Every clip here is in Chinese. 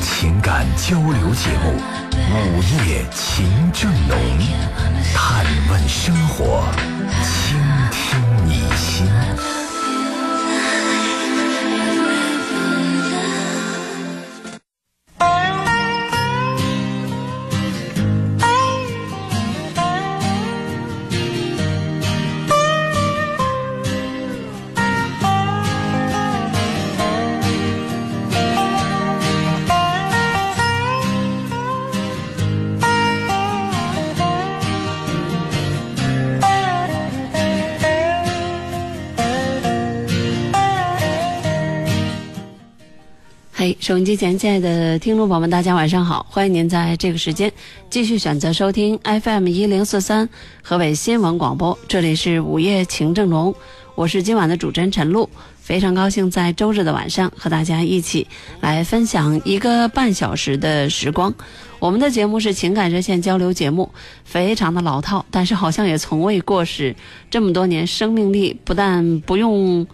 情感交流节目《午夜情正浓》，探问生活，倾听你心。收音机前亲爱的听众朋友们，大家晚上好！欢迎您在这个时间继续选择收听 FM 一零四三河北新闻广播，这里是午夜情正浓，我是今晚的主持人陈露，非常高兴在周日的晚上和大家一起来分享一个半小时的时光。我们的节目是情感热线交流节目，非常的老套，但是好像也从未过时。这么多年，生命力不但不用。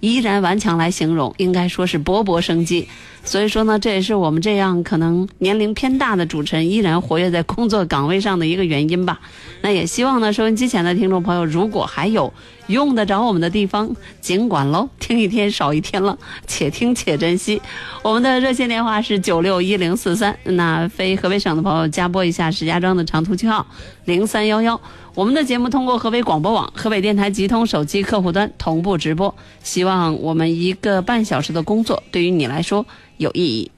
依然顽强来形容，应该说是勃勃生机。所以说呢，这也是我们这样可能年龄偏大的主持人依然活跃在工作岗位上的一个原因吧。那也希望呢，收音机前的听众朋友，如果还有用得着我们的地方，尽管喽，听一天少一天了，且听且珍惜。我们的热线电话是九六一零四三，那非河北省的朋友加拨一下石家庄的长途区号零三幺幺。我们的节目通过河北广播网、河北电台集通手机客户端同步直播。希望我们一个半小时的工作对于你来说有意义。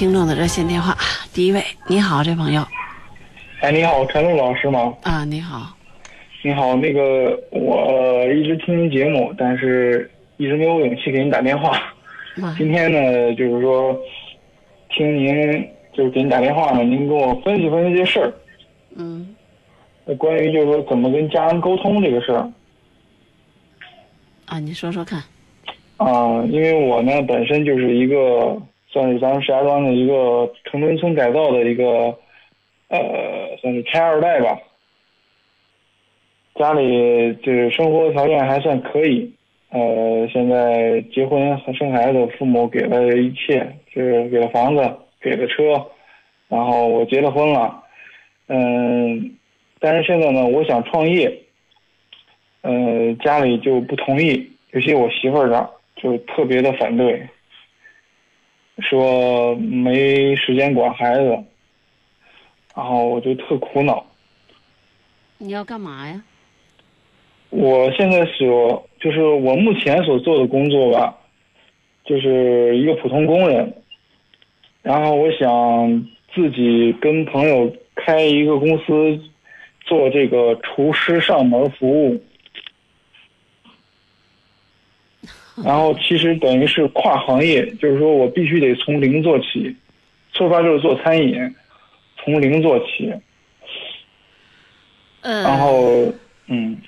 听众的热线电话。第一位，你好，这朋友。哎，你好，陈露老师吗？啊，你好，你好，那个我一直听您节目，但是一直没有勇气给您打电话。啊今天呢，就是说听您就是给您打电话呢，您给我分析分析这事儿，嗯。呃关于就是说怎么跟家人沟通这个事儿。啊，你说说看，啊、因为我呢本身就是一个算是咱们石家庄的一个城中村改造的一个呃，算是拆二代吧。家里就是生活条件还算可以，呃，现在结婚和生孩子，父母给了一切，就是给了房子，给了车，然后我结了婚了，嗯，但是现在呢，我想创业，呃，家里就不同意，尤其我媳妇儿这儿就特别的反对，说没时间管孩子，然后我就特苦恼，你要干嘛呀？我现在所就是我目前所做的工作吧，就是一个普通工人。然后我想自己跟朋友开一个公司，做这个厨师上门服务。然后其实等于是跨行业，就是说我必须得从零做起，出发就是做餐饮，从零做起。呃，然后，嗯，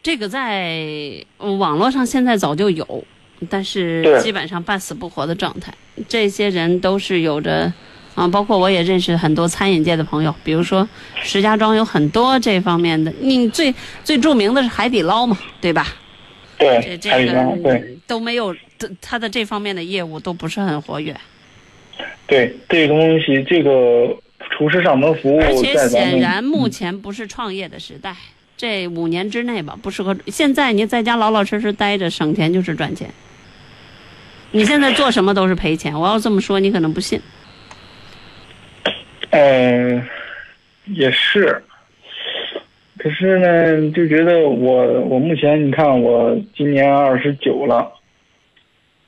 这个在网络上现在早就有，但是基本上半死不活的状态。这些人都是有着，啊，包括我也认识很多餐饮界的朋友，比如说石家庄有很多这方面的。你最最著名的是海底捞嘛，对吧？这对，这海底捞，个对都没有，他的这方面的业务都不是很活跃，对，这个东西，这个厨师上门服务而且显然目嗯前不是创业的时代。这五年之内吧，不适合。现在你在家老老实实待着，省钱就是赚钱。你现在做什么都是赔钱。我要这么说，你可能不信。呃，也是。可是呢，就觉得我我目前你看我今年二十九了，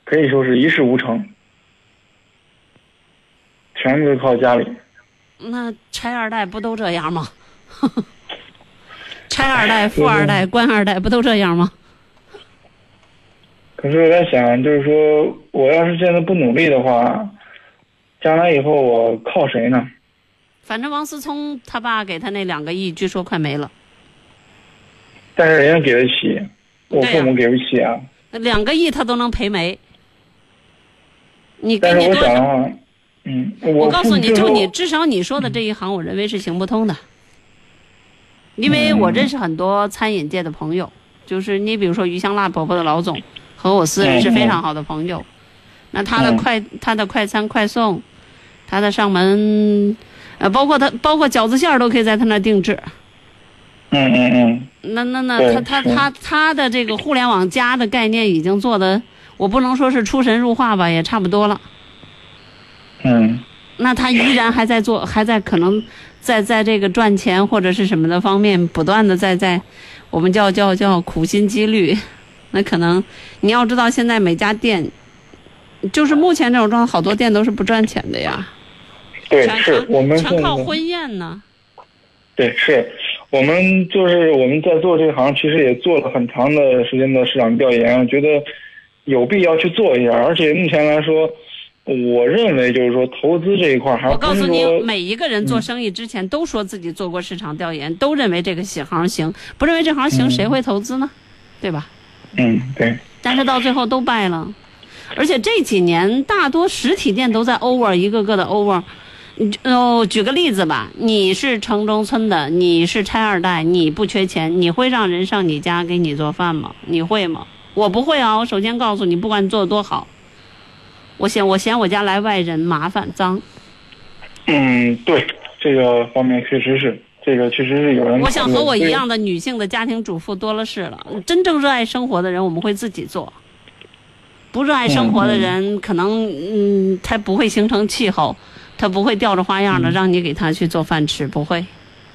可以说是一事无成，全都靠家里。那拆二代不都这样吗？拆二代、富二代、官二代不都这样吗？可是我在想，就是说我要是现在不努力的话，将来以后我靠谁呢？反正王思聪他爸给他那两个亿，据说快没了。但是人家给得起，我父母给不起啊。那两个亿他都能赔没。你给但是我你多少？嗯，我我告诉你，就你至少你说的这一行，我认为是行不通的，因为我认识很多餐饮界的朋友，就是你比如说鱼香辣婆婆的老总和我私人是非常好的朋友，那他的嗯快他的快餐快送，他的上门，呃，包括他包括饺子馅儿都可以在他那定制。嗯嗯嗯，那那那他他他他的这个互联网加的概念已经做的，我不能说是出神入化吧，也差不多了。嗯那他依然还在做，还在可能在在这个赚钱或者是什么的方面，不断的在在，我们叫叫叫苦心积虑。那可能你要知道，现在每家店，就是目前这种状态，好多店都是不赚钱的呀，对，全是我们全靠婚宴呢。对，是我们就是我们在做这行，其实也做了很长的时间的市场调研，我觉得有必要去做一下。而且目前来说，我认为就是说投资这一块还我告诉你，每一个人做生意之前都说自己做过市场调研，都认为这个行行，不认为这行行，嗯谁会投资呢？对吧？嗯对但是到最后都败了，而且这几年大多实体店都在 over 一个个的 over。你哦，举个例子吧，你是城中村的，你是拆二代，你不缺钱，你会让人上你家给你做饭吗？你会吗？我不会啊！我首先告诉你，不管你做的多好，我嫌我嫌我家来外人麻烦脏。嗯对这个方面确实是这个确实是有人我想和我一样的女性的家庭主妇多了是了。真正热爱生活的人，我们会自己做；不热爱生活的人，可能嗯，他不会形成气候，他不会吊着花样的让你给他去做饭吃，不会，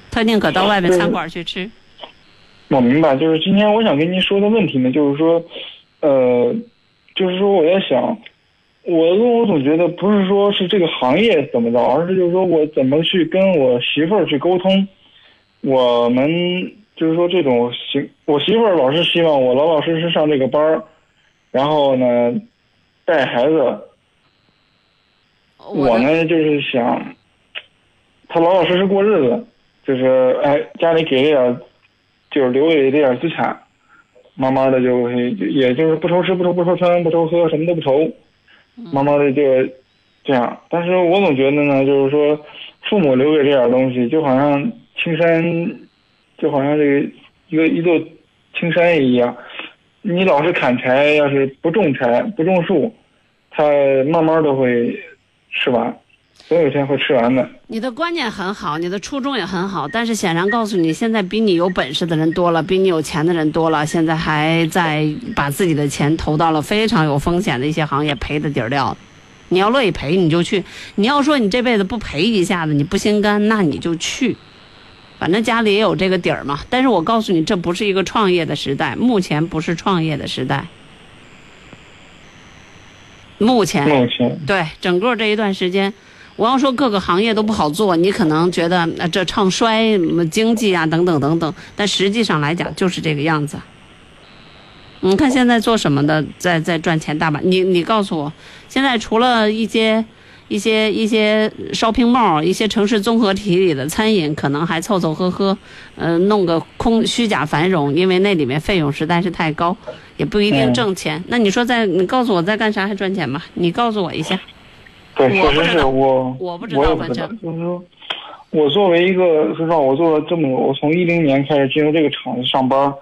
他宁可到外面餐馆去吃。我明白，就是今天我想跟您说的问题呢，就是说，呃，就是说我在想，我我总觉得不是说是这个行业怎么着，而是就是说我怎么去跟我媳妇儿去沟通，我们就是说这种行，我媳妇儿老是希望我老老实实上这个班儿，然后呢带孩子，我呢就是想，他老老实实过日子，就是哎家里给了点，就是留给这点资产，慢慢的就会也就是不愁吃不愁不愁穿不愁喝什么都不愁，慢慢的就这样。但是我总觉得呢，就是说父母留给这点东西，就好像青山，就好像这个一个一座青山一样，你老是砍柴，要是不种柴不种树，它慢慢的会吃完，总有一天会吃完的。你的观念很好，你的初衷也很好，但是显然告诉你，现在比你有本事的人多了，比你有钱的人多了，现在还在把自己的钱投到了非常有风险的一些行业，赔的底儿掉。你要乐意赔，你就去；你要说你这辈子不赔一下子，你不心甘，那你就去。反正家里也有这个底儿嘛。但是我告诉你，这不是一个创业的时代，目前不是创业的时代。目前目前对整个这一段时间，我要说各个行业都不好做，你可能觉得呃这唱衰经济啊等等等等，但实际上来讲就是这个样子。你看现在做什么的，在在赚钱大把。你你告诉我，现在除了一些一些一些 shopping mall、一些城市综合体里的餐饮，可能还凑凑合合，呃，弄个空虚假繁荣，因为那里面费用实在是太高，也不一定嗯挣钱。那你说在你告诉我在干啥还赚钱吗？你告诉我一下。对，确实是我不知道我我不知道道反正，就是说，我作为一个说实话，我做了这么多，我从一零年开始进入这个厂子上班，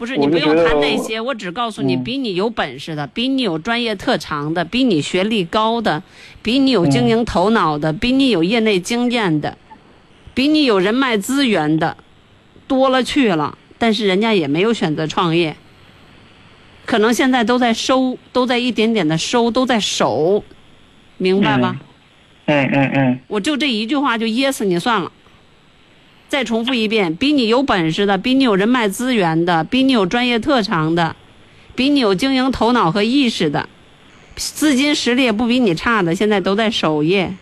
不是你不用谈那些，我只告诉你，嗯比你有本事的，比你有专业特长的，比你学历高的，比你有经营头脑的，比你有业内经验的，比你有人脉资源的，多了去了。但是人家也没有选择创业，可能现在都在收，都在一点点的收，都在守，明白吧？嗯嗯嗯，我就这一句话就噎死你算了。再重复一遍，比你有本事的，比你有人脉资源的，比你有专业特长的，比你有经营头脑和意识的，资金实力也不比你差的，现在都在守业，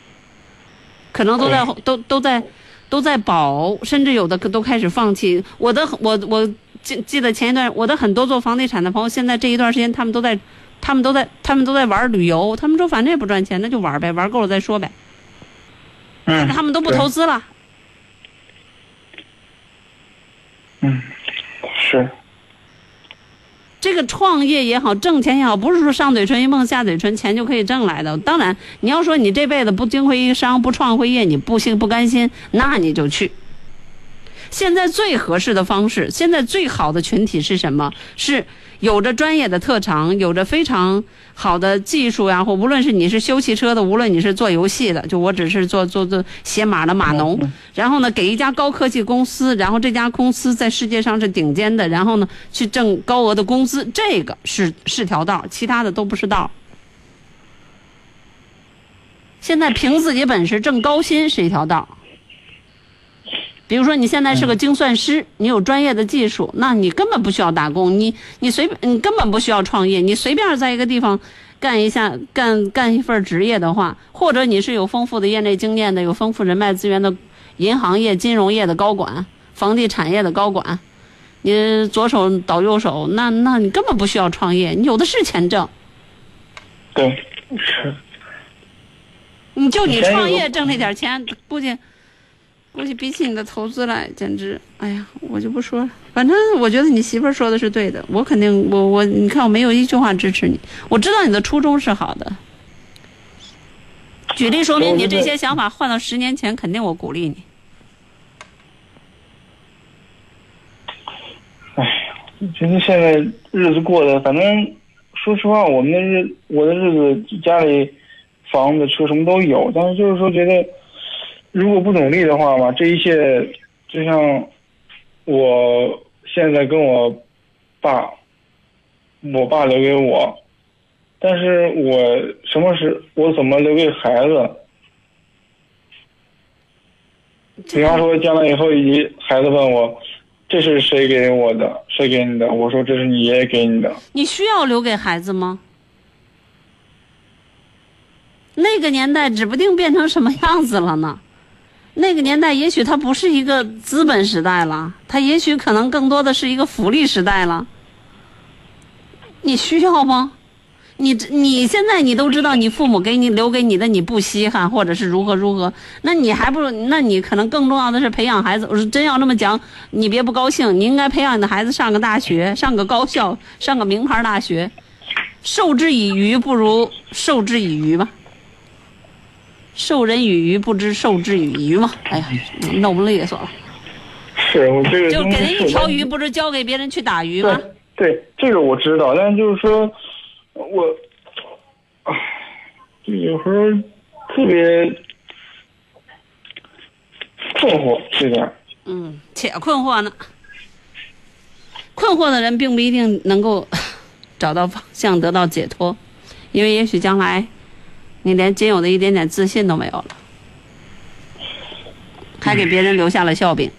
可能都在都都在都在保，甚至有的都开始放弃。我的我我记记得前一段，我的很多做房地产的朋友，现在这一段时间他们都在他们都在他们都在玩旅游，他们说反正也不赚钱，那就玩呗，玩够了再说呗。嗯，他们都不投资了。嗯是，这个创业也好，挣钱也好，不是说上嘴唇一梦下嘴唇钱就可以挣来的。当然，你要说你这辈子不经会一商，不创会业，你不心不甘心，那你就去。现在最合适的方式，现在最好的群体是什么？是有着专业的特长，有着非常好的技术呀，或无论是你是修汽车的，无论你是做游戏的，就我只是做做做写码的码农，然后呢，给一家高科技公司，然后这家公司在世界上是顶尖的，然后呢，去挣高额的工资，这个是是条道，其他的都不是道。现在凭自己本事挣高薪是一条道。比如说你现在是个精算师，你有专业的技术，那你根本不需要打工，你你随便你根本不需要创业，你随便在一个地方干一下干干一份职业的话，或者你是有丰富的业内经验的、有丰富人脉资源的银行业、金融业的高管、房地产业的高管，你左手倒右手，那那你根本不需要创业，你有的是钱挣。对，是，你就你创业挣那点钱，估计估计比起你的投资来，简直，哎呀，我就不说了。反正我觉得你媳妇儿说的是对的，我肯定，我我，你看我没有一句话支持你，我知道你的初衷是好的。举例说明你这些想法换到十年前，肯定我鼓励你。哎呀觉得现在日子过得，反正说实话，我们的日我的日子家里房子车什么都有，但是就是说觉得，如果不努力的话嘛，这一切就像我现在跟我爸，我爸留给我，但是我什么是我怎么留给孩子？比方说，将来以后一孩子问我，这是谁给我的？谁给你的？我说这是你爷爷给你的。你需要留给孩子吗？那个年代指不定变成什么样子了呢。那个年代也许它不是一个资本时代了，它也许可能更多的是一个福利时代了。你需要吗？你你现在你都知道，你父母给你留给你的你不稀罕，或者是如何如何，那你还不如，那你可能更重要的是培养孩子。我说真要那么讲，你别不高兴，你应该培养你的孩子上个大学，上个高校，上个名牌大学。授之以鱼，不如授之以渔吧。授人以鱼，不知授之以渔嘛。哎呀，弄不利索了。是我这个就给人一条鱼，不不是交给别人去打鱼吗？对对，这个我知道，但就是说，我，唉，就有时候特别困惑，这点。嗯，且困惑呢。困惑的人并不一定能够 找到方向，得到解脱，因为也许将来你连仅有的一点点自信都没有了。还给别人留下了笑柄。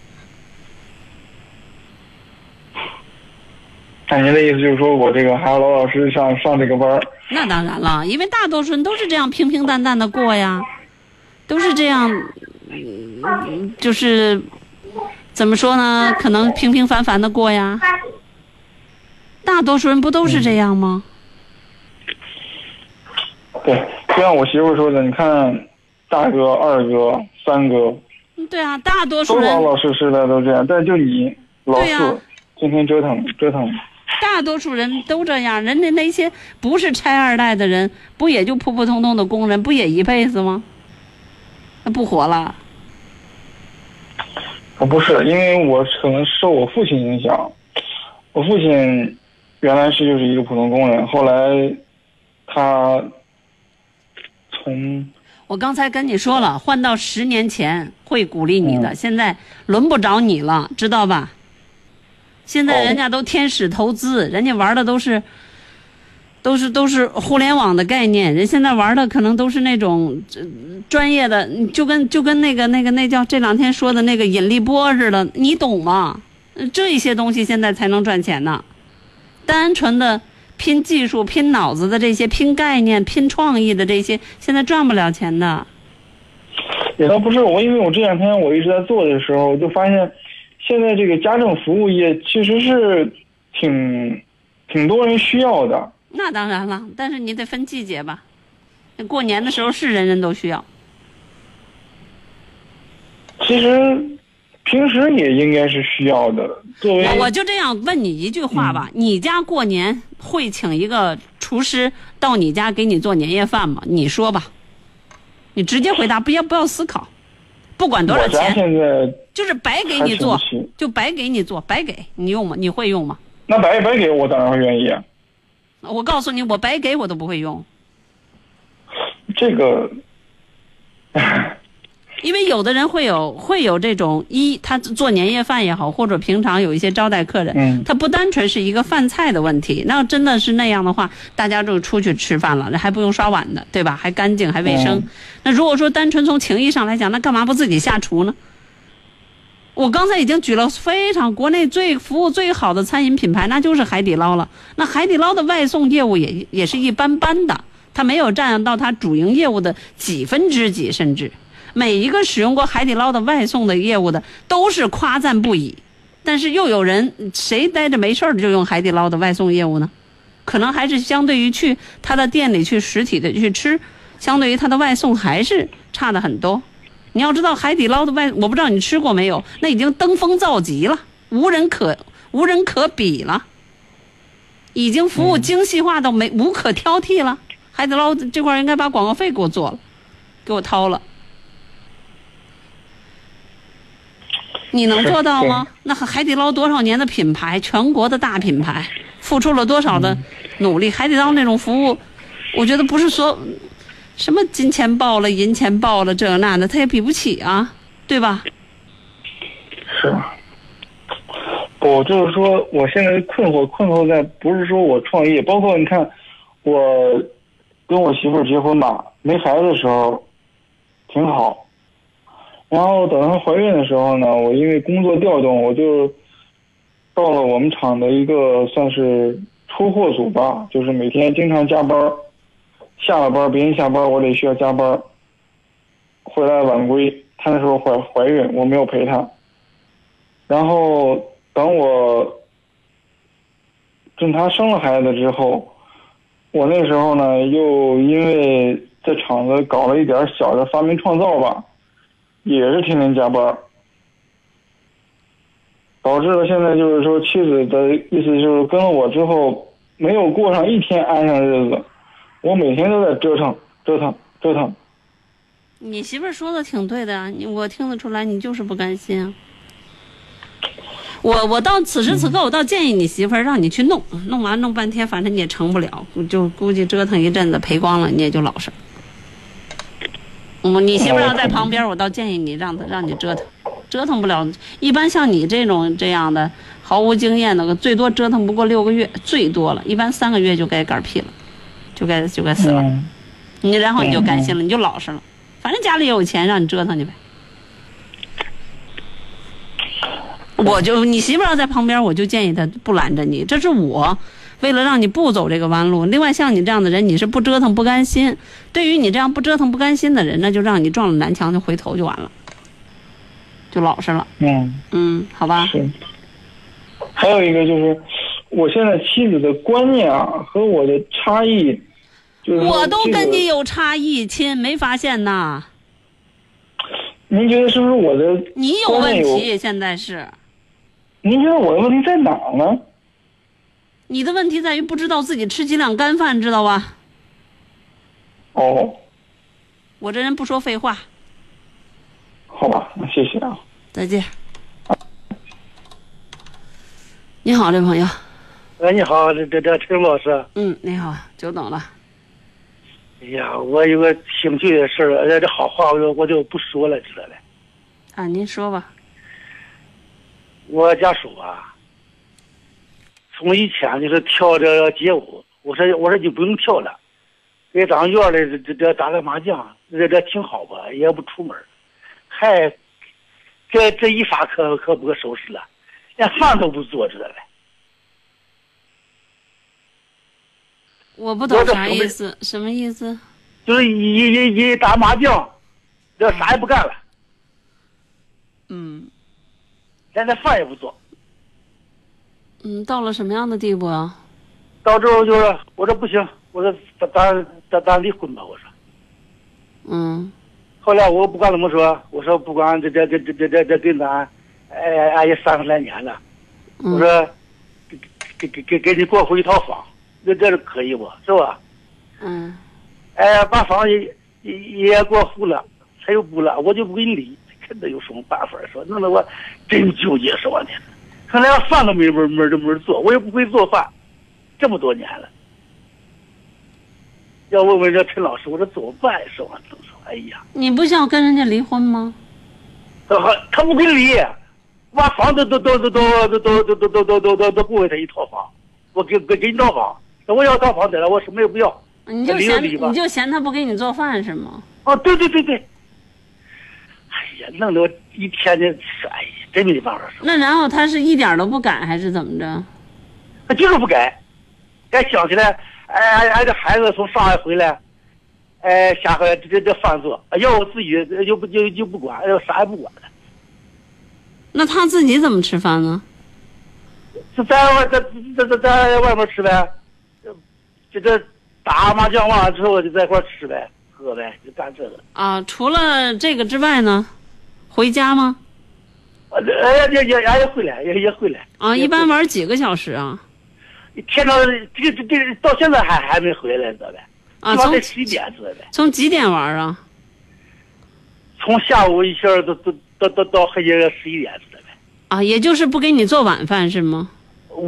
那您的意思就是说我这个还要老老实实上上这个班儿？那当然了，因为大多数人都是这样平平淡淡的过呀，都是这样，嗯，就是怎么说呢？可能平平凡凡的过呀。大多数人不都是这样吗？对，就像我媳妇说的，你看大哥、二哥、三哥嗯对啊，大多数都人老老实实的都这样，但就你老对呀四，天天折腾折腾。大多数人都这样，人家那些不是拆二代的人，不也就普普通通的工人，不也一辈子吗？那不活了。我不是，因为我可能受我父亲影响，我父亲原来是就是一个普通工人，后来他从我刚才跟你说了，换到十年前会鼓励你的，嗯现在轮不着你了，知道吧？现在哦人家都天使投资，人家玩的都是，都是都是互联网的概念，人现在玩的可能都是那种呃专业的，就跟就跟那个那个那叫这两天说的那个引力波似的，你懂吗？呃这些东西现在才能赚钱呢，单纯的拼技术、拼脑子的这些、拼概念、拼创意的这些，现在赚不了钱的。也倒不是我，因为我这两天我一直在做的时候，我就发现现在这个家政服务业其实是挺挺多人需要的。那当然了，但是你得分季节吧。过年的时候是人人都需要，其实平时也应该是需要的。作为我我就这样问你一句话吧：你家过年会请一个厨师到你家给你做年夜饭吗？你说吧，你直接回答，不要不要思考，不管多少钱，现在就是白给你做就白给你做，白给你用吗？你会用吗？那白白给我当然会愿意啊。我告诉你，我白给我都不会用，这个，因为有的人会有会有这种一，他做年夜饭也好，或者平常有一些招待客人，嗯他不单纯是一个饭菜的问题，那要真的是那样的话，大家就出去吃饭了，那还不用刷碗的，对吧？还干净，还卫生。嗯那如果说单纯从情义上来讲，那干嘛不自己下厨呢？我刚才已经举了非常国内最服务最好的餐饮品牌，那就是海底捞了。那海底捞的外送业务也也是一般般的，它没有占到它主营业务的几分之几，甚至每一个使用过海底捞的外送的业务的都是夸赞不已。但是又有人谁待着没事儿就用海底捞的外送业务呢？可能还是相对于去他的店里去实体的去吃，相对于他的外送还是差的很多。你要知道海底捞的外，我不知道你吃过没有，那已经登峰造极了，无人可无人可比了，已经服务精细化到没、无可挑剔了。海底捞这块儿应该把广告费给我做了，给我掏了。你能做到吗？那海底捞多少年的品牌，全国的大品牌，付出了多少的努力？海底捞那种服务，我觉得不是说什么金钱豹了、银钱豹了这那的，他也比不起啊，对吧？是。我就是说，我现在困惑困惑在不是说我创业，包括你看，我跟我媳妇儿结婚吧，没孩子的时候挺好，然后等她怀孕的时候呢，我因为工作调动，我就到了我们厂的一个算是出货组吧，就是每天经常加班，下了班别人下班我得需要加班，回来晚归。她那时候怀怀孕，我没有陪她。然后等我等她生了孩子之后，我那时候呢又因为在厂子搞了一点小的发明创造吧，也是天天加班，导致了现在就是说妻子的意思就是跟了我之后没有过上一天安生日子，我每天都在折腾折腾折腾。你媳妇儿说的挺对的，你我听得出来，你就是不甘心。我我到此时此刻，我倒建议你媳妇儿让你去弄，弄完弄半天，反正你也成不了，就估计折腾一阵子赔光了，你也就老实。嗯，你媳妇儿要在旁边，我倒建议你让她让你折腾，折腾不了。一般像你这种这样的毫无经验的，最多折腾不过六个月，最多了，一般三个月就该嗝屁了，就该就该死了。嗯，你然后你就甘心了，你就老实了，反正家里有钱，让你折腾去呗。我就你媳妇儿要在旁边，我就建议她不拦着你。这是我为了让你不走这个弯路。另外，像你这样的人，你是不折腾不甘心。对于你这样不折腾不甘心的人，那就让你撞了南墙就回头就完了，就老实了。嗯，嗯，好吧。是。还有一个就是，我现在妻子的观念啊和我的差异，就是我都跟你有差异，亲，没发现呐？您觉得是不是我的你有问题，现在是您觉得我的问题在哪儿呢？你的问题在于不知道自己吃几两干饭，知道吧？哦，我这人不说废话。好吧，那谢谢啊。再见。你好，这朋友。哎，你好，这这这陈老师。嗯，你好，久等了。哎呀，我有个兴趣的事儿，呃这好话我就我就不说了，知道了。啊，您说吧。我家属啊，从以前就是跳这个街舞，我说我说你不用跳了，给咱院里这这打个麻将，这这挺好吧，也不出门，还这这一发可可不可收拾了，连饭都不做，知道了。我不懂啥意思，什么意思？就是一一一打麻将，这啥也不干了，嗯连那饭也不做。嗯，到了什么样的地步啊？到之后就是我说不行，我说咱咱咱咱离婚吧，我说。嗯后来我不管怎么说，我说不管这这这这这这这跟咱，哎哎也三十来年了，我嗯说给给给给给你过户一套房，这这是可以不？是吧？嗯哎，把房也也也给我付了，他又不了，我就不给你离，看他有什么办法说，弄得我真纠结，说我呢，看连饭都没门门这门做，我也不会做饭，这么多年了。要问问这陈老师，我说怎么办？说我怎么说？哎呀，你不想跟人家离婚吗？他他不给离，把房子都都都都都都都都都都都都都不给他一套房，我给给给你套房，那我要套房得了，我什么也不要。你就嫌你就嫌他不给你做饭是吗？哦，对对对对。弄得我一天天，哎呀，真没办法说，那然后他是一点都不改还是怎么着？他就是不改。该，想起来，哎哎哎，这孩子从上海回来，哎，下回这这这饭做，哎要我自己又不就就不管，哎啥也不管了。那他自己怎么吃饭呢？这在外在在在在外面吃呗，这这打麻将完了之后就在一块吃呗，喝呗，就干这个。啊，除了这个之外呢，回家吗？哎呀也也也也回来，也也回来。啊，一般玩几个小时啊？天到这这这到现在还还没回来，知道呗？啊，从起码得十一点，知道呗？从几点玩啊？从下午一下到到到到到黑夜十一点，知道呗？啊，也就是不给你做晚饭是吗？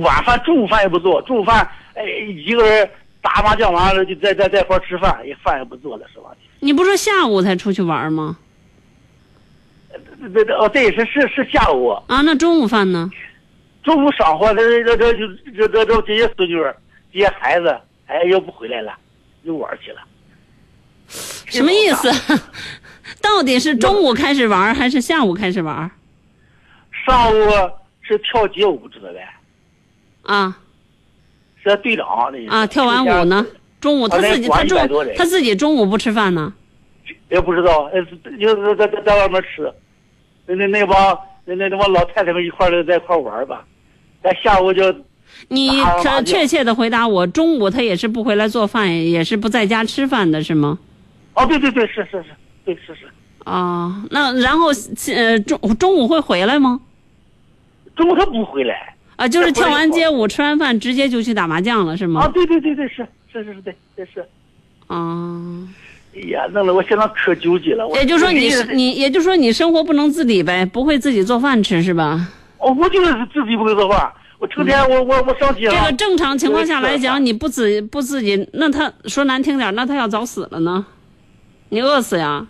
晚饭、中午饭也不做，中午饭哎一个人打麻将完了就在在在一块儿吃饭，也饭也不做了，是吧？你不说下午才出去玩吗？这这哦对，是是是下午，啊，那中午饭呢？中午上火，这这这就这这这这些孙女儿、这些孩子，哎又不回来了，又玩去了。什么意思？到底是中午开始玩还是下午开始玩？上午是跳街舞，知道呗？啊是队长那啊，跳完舞呢？中午他自己他中100多人他自己中午不吃饭呢？也不知道，呃，就是在在在外面吃，那那那帮那那那帮老太太们一块儿在一块儿玩吧，咱下午就你可打麻将确切的回答我，中午他也是不回来做饭，也是不在家吃饭的是吗？哦，对对对，是是是，对是是，啊，那然后呃中中午会回来吗？中午他不回来啊，就是跳完街舞吃完饭直接就去打麻将了是吗啊，对对对对是是是是对对是，啊，哎呀，弄得我现在可纠结了。也就是说你你，也就是说你生活不能自理呗，不会自己做饭吃是吧？哦，我就是自己不会做饭，我成天我我我上街这个正常情况下来讲，你不自不自己，那他说难听点，那他要早死了呢，你饿死呀？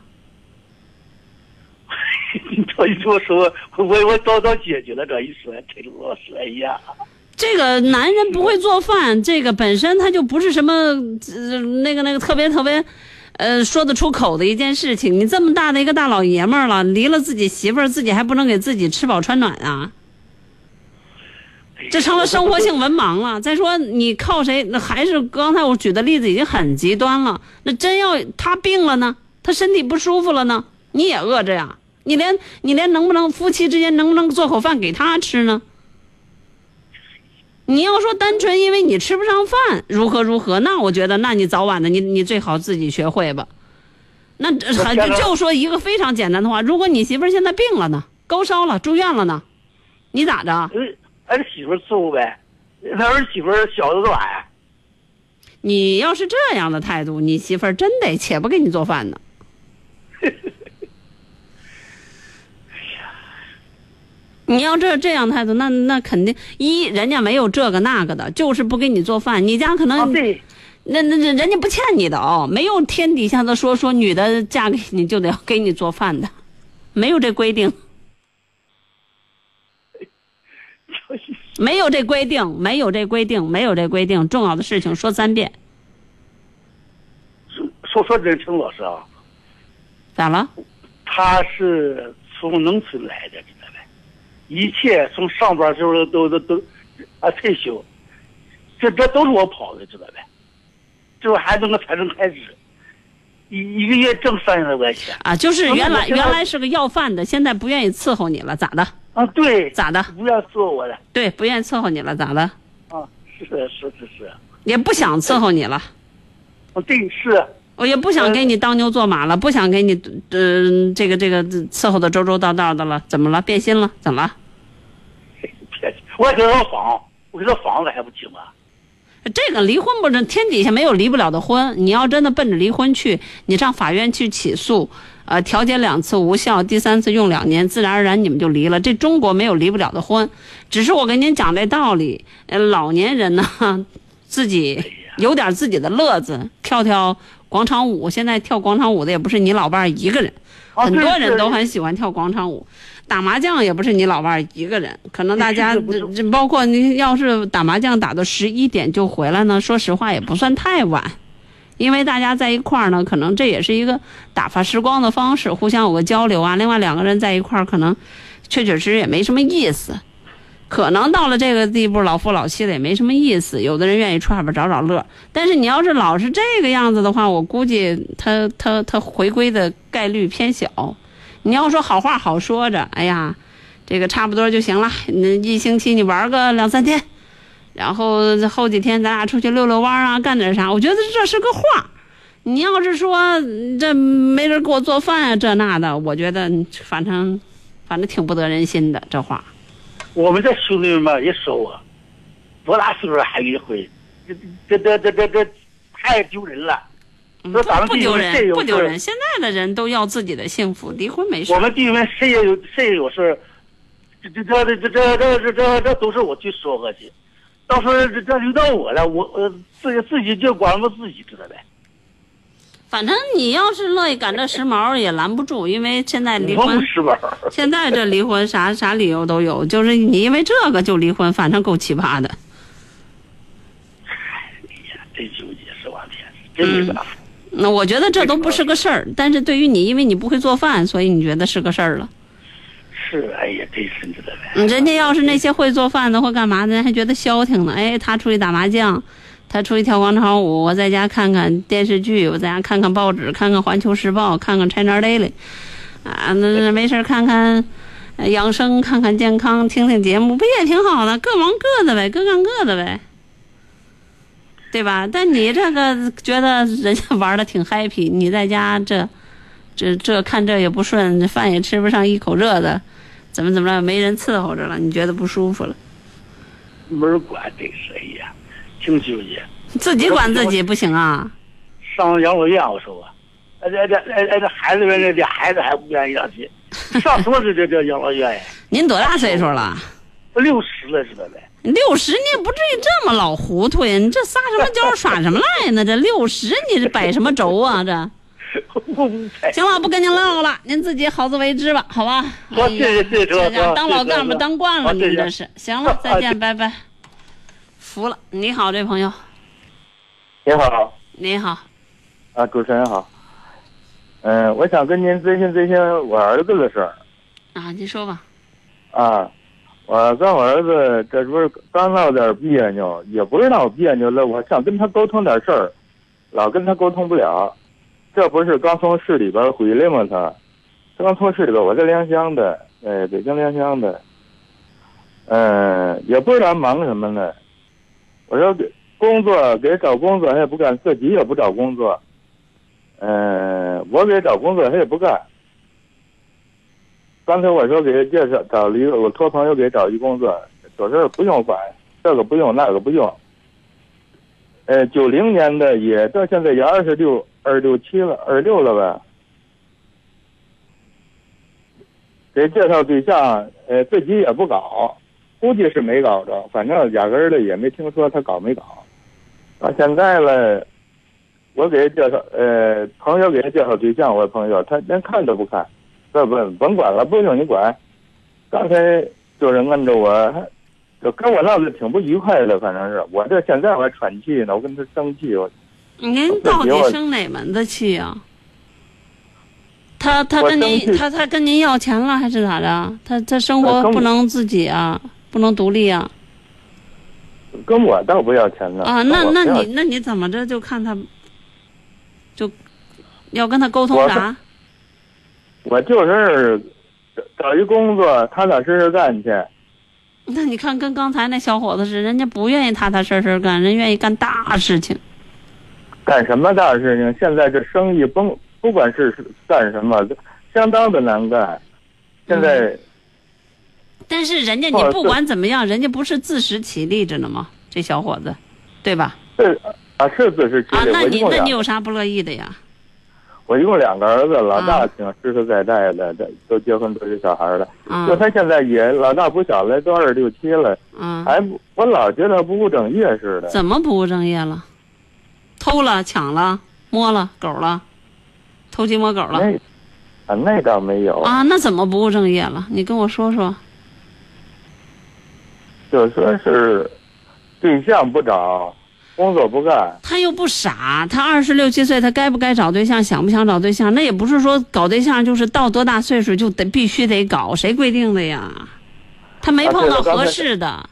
你这一说，我我我早早解决了。这一说，陈老师，哎呀，这个男人不会做饭，这个本身他就不是什么、呃、那个那个特别特别，呃，说得出口的一件事情。你这么大的一个大老爷们儿了，离了自己媳妇儿，自己还不能给自己吃饱穿暖啊？这成了生活性文盲了。再说你靠谁？那还是刚才我举的例子已经很极端了。那真要他病了呢？他身体不舒服了呢？你也饿着呀？你连你连能不能夫妻之间能不能做口饭给他吃呢？你要说单纯因为你吃不上饭，如何如何？那我觉得，那你早晚的你你最好自己学会吧。那这还就就说一个非常简单的话，如果你媳妇儿现在病了呢，高烧了，住院了呢，你咋着？儿儿媳妇伺候呗，他儿媳妇小的短，你要是这样的态度，你媳妇儿真得且不给你做饭呢。你要这这样态度，那那肯定一人家没有这个那个的，就是不给你做饭。你家可能、啊对，那那那人家不欠你的哦，没有天底下的说说女的嫁给你就得要给你做饭的，没有这规定，没有这规定，没有这规定，没有这规定。重要的事情说三遍，说说真陈老师啊，咋了？他是从农村来的？一切从上班时候都都都啊退休，这这都是我跑的，知道呗？这我还能够财政开支，一一个月挣三十多块钱啊，就是原来原来是个要饭的，现在不愿意伺候你了，咋的？啊，对，咋的？不愿伺候我了对，不愿意伺候你了，咋的？啊，是是是是，也不想伺候你了，啊对是，我也不想给你当牛做马了，不想给你，嗯、这个这个伺候的周周到到的了，怎么了？变心了？怎么了？别我还给他房，我给他房子还不行吗？这个离婚不是天底下没有离不了的婚，你要真的奔着离婚去，你上法院去起诉，呃，调解两次无效，第三次用两年，自然而然你们就离了。这中国没有离不了的婚，只是我跟您讲这道理，呃，老年人呢，自己有点自己的乐子，跳跳广场舞。现在跳广场舞的也不是你老伴儿一个人，啊很多人都很喜欢跳广场舞。打麻将也不是你老伴儿一个人，可能大家 包括您要是打麻将打到十一点就回来呢，说实话也不算太晚，因为大家在一块儿呢，可能这也是一个打发时光的方式，互相有个交流啊。另外两个人在一块儿，可能确确实实也没什么意思，可能到了这个地步，老夫老妻的也没什么意思。有的人愿意出外边找找乐，但是你要是老是这个样子的话，我估计他他他回归的概率偏小。你要说好话好说着，哎呀，这个差不多就行了。那一星期你玩个两三天，然后后几天咱俩出去溜溜弯啊，干点啥？我觉得这是个话。你要是说这没人给我做饭啊，这那的，我觉得反正反正挺不得人心的这话。我们这兄弟们吧也说我，多大岁数还离婚，这这这这这这太丢人了。嗯说咱们不丢人，不丢人。现在的人都要自己的幸福，离婚没事我。们弟兄们谁也有谁也有事，这这这这这这这这这这都是我去说和去，到时候这这轮到我了，我呃自己自己就管我自己知道呗。反正你要是乐意赶这时髦，也拦不住，因为现在离婚？现在这离婚啥啥理由都有，就是你因为这个就离婚，反正够奇葩的。真纠结，是吧？天，真没办法。那我觉得这都不是个事儿，但是对于你，因为你不会做饭，所以你觉得是个事儿了。是，哎呀，真是知道呗。嗯，人家要是那些会做饭的或干嘛的，人还觉得消停呢。哎，他出去打麻将，他出去跳广场舞，我在家看看电视剧，我在家看看报纸，看看《环球时报》，看看《China Daily》，啊，那那没事看看养生，看看健康，听听节目，不也挺好的？各忙各的呗，各干各的呗，对吧？但你这个觉得人家玩的挺 happy，你在家这这这看这也不顺，饭也吃不上一口热的。怎么怎么着，没人伺候着了，你觉得不舒服了，没人管，这谁呀，挺纠结。自己管自己不行啊？上养老院，我说我，哎这这哎哎这孩子们这这孩子还不愿意让去，上什么这这这养老院呀？您多大岁数了？我六十了，知道呗？六十，你也不至于这么老糊涂呀！你这撒什么娇耍什么赖呢？这六十，你这摆什么轴啊？这。行了，不跟您唠了，您自己好自为之吧，好吧？好谢谢谢谢这这个当老干部谢谢当惯了，您这是。行了，再见，拜拜。服了，你好，这朋友，你好，你好，啊，主持人好。嗯、我想跟您咨询咨询我儿子的事儿啊，您说吧。啊。我跟我儿子这不是刚闹点别扭，也不是闹别扭了，我想跟他沟通点事儿，老跟他沟通不了。这不是刚从市里边回来吗？他刚从市里边，我在良乡的，哎，北京良乡的。嗯，也不知道忙什么呢。我说给工作给找工作，他也不干，自己也不找工作。嗯，我给找工作，他也不干。刚才我说给他介绍找了一个，我托朋友给找一工作，说是不用管，这个不用，那个不用。呃，九零年的也到现在也二十六、二六七了，二六了呗？给介绍对象，呃，自己也不搞，估计是没搞着，反正压根儿的也没听说他搞没搞。到现在了，我给他介绍，呃，朋友给他介绍对象，我朋友他连看都不看，这不甭管了，不用你管。刚才就是摁着我，还就跟我闹得挺不愉快的，反正是我这现在我还喘气呢，我跟他生气，我您到底生哪门子气呀、他他跟您他他跟您要钱了还是咋的？他他生活不能自己啊，不能独立啊跟我倒不要钱了啊！那那你那你怎么着就看他，就要跟他沟通啥？我就是找找一工作，踏踏实实干去。那你看跟刚才那小伙子似的，人家不愿意踏踏实实干，人愿意干大事情。干什么大事情？现在这生意甭不管是干什么，相当的难干。现在但是人家你不管怎么样，人家不是自食其力着呢吗？这小伙子，对吧？是啊是自食其啊，力。那你那你有啥不乐意的呀？我一共两个儿子，老大啊挺实实在在的，这都结婚都有小孩了。啊就他现在也老大不小了，都二十六七了，啊，还不我老觉得不务正业似的。怎么不务正业了？偷了、抢了、摸了、狗了，偷鸡摸狗了那啊那倒没有，啊？那怎么不务正业了？你跟我说说。就说是对象不找，工作不干。他又不傻，他二十六七岁，他该不该找对象，想不想找对象，那也不是说搞对象就是到多大岁数就得必须得搞，谁规定的呀？他没啊碰到合适的，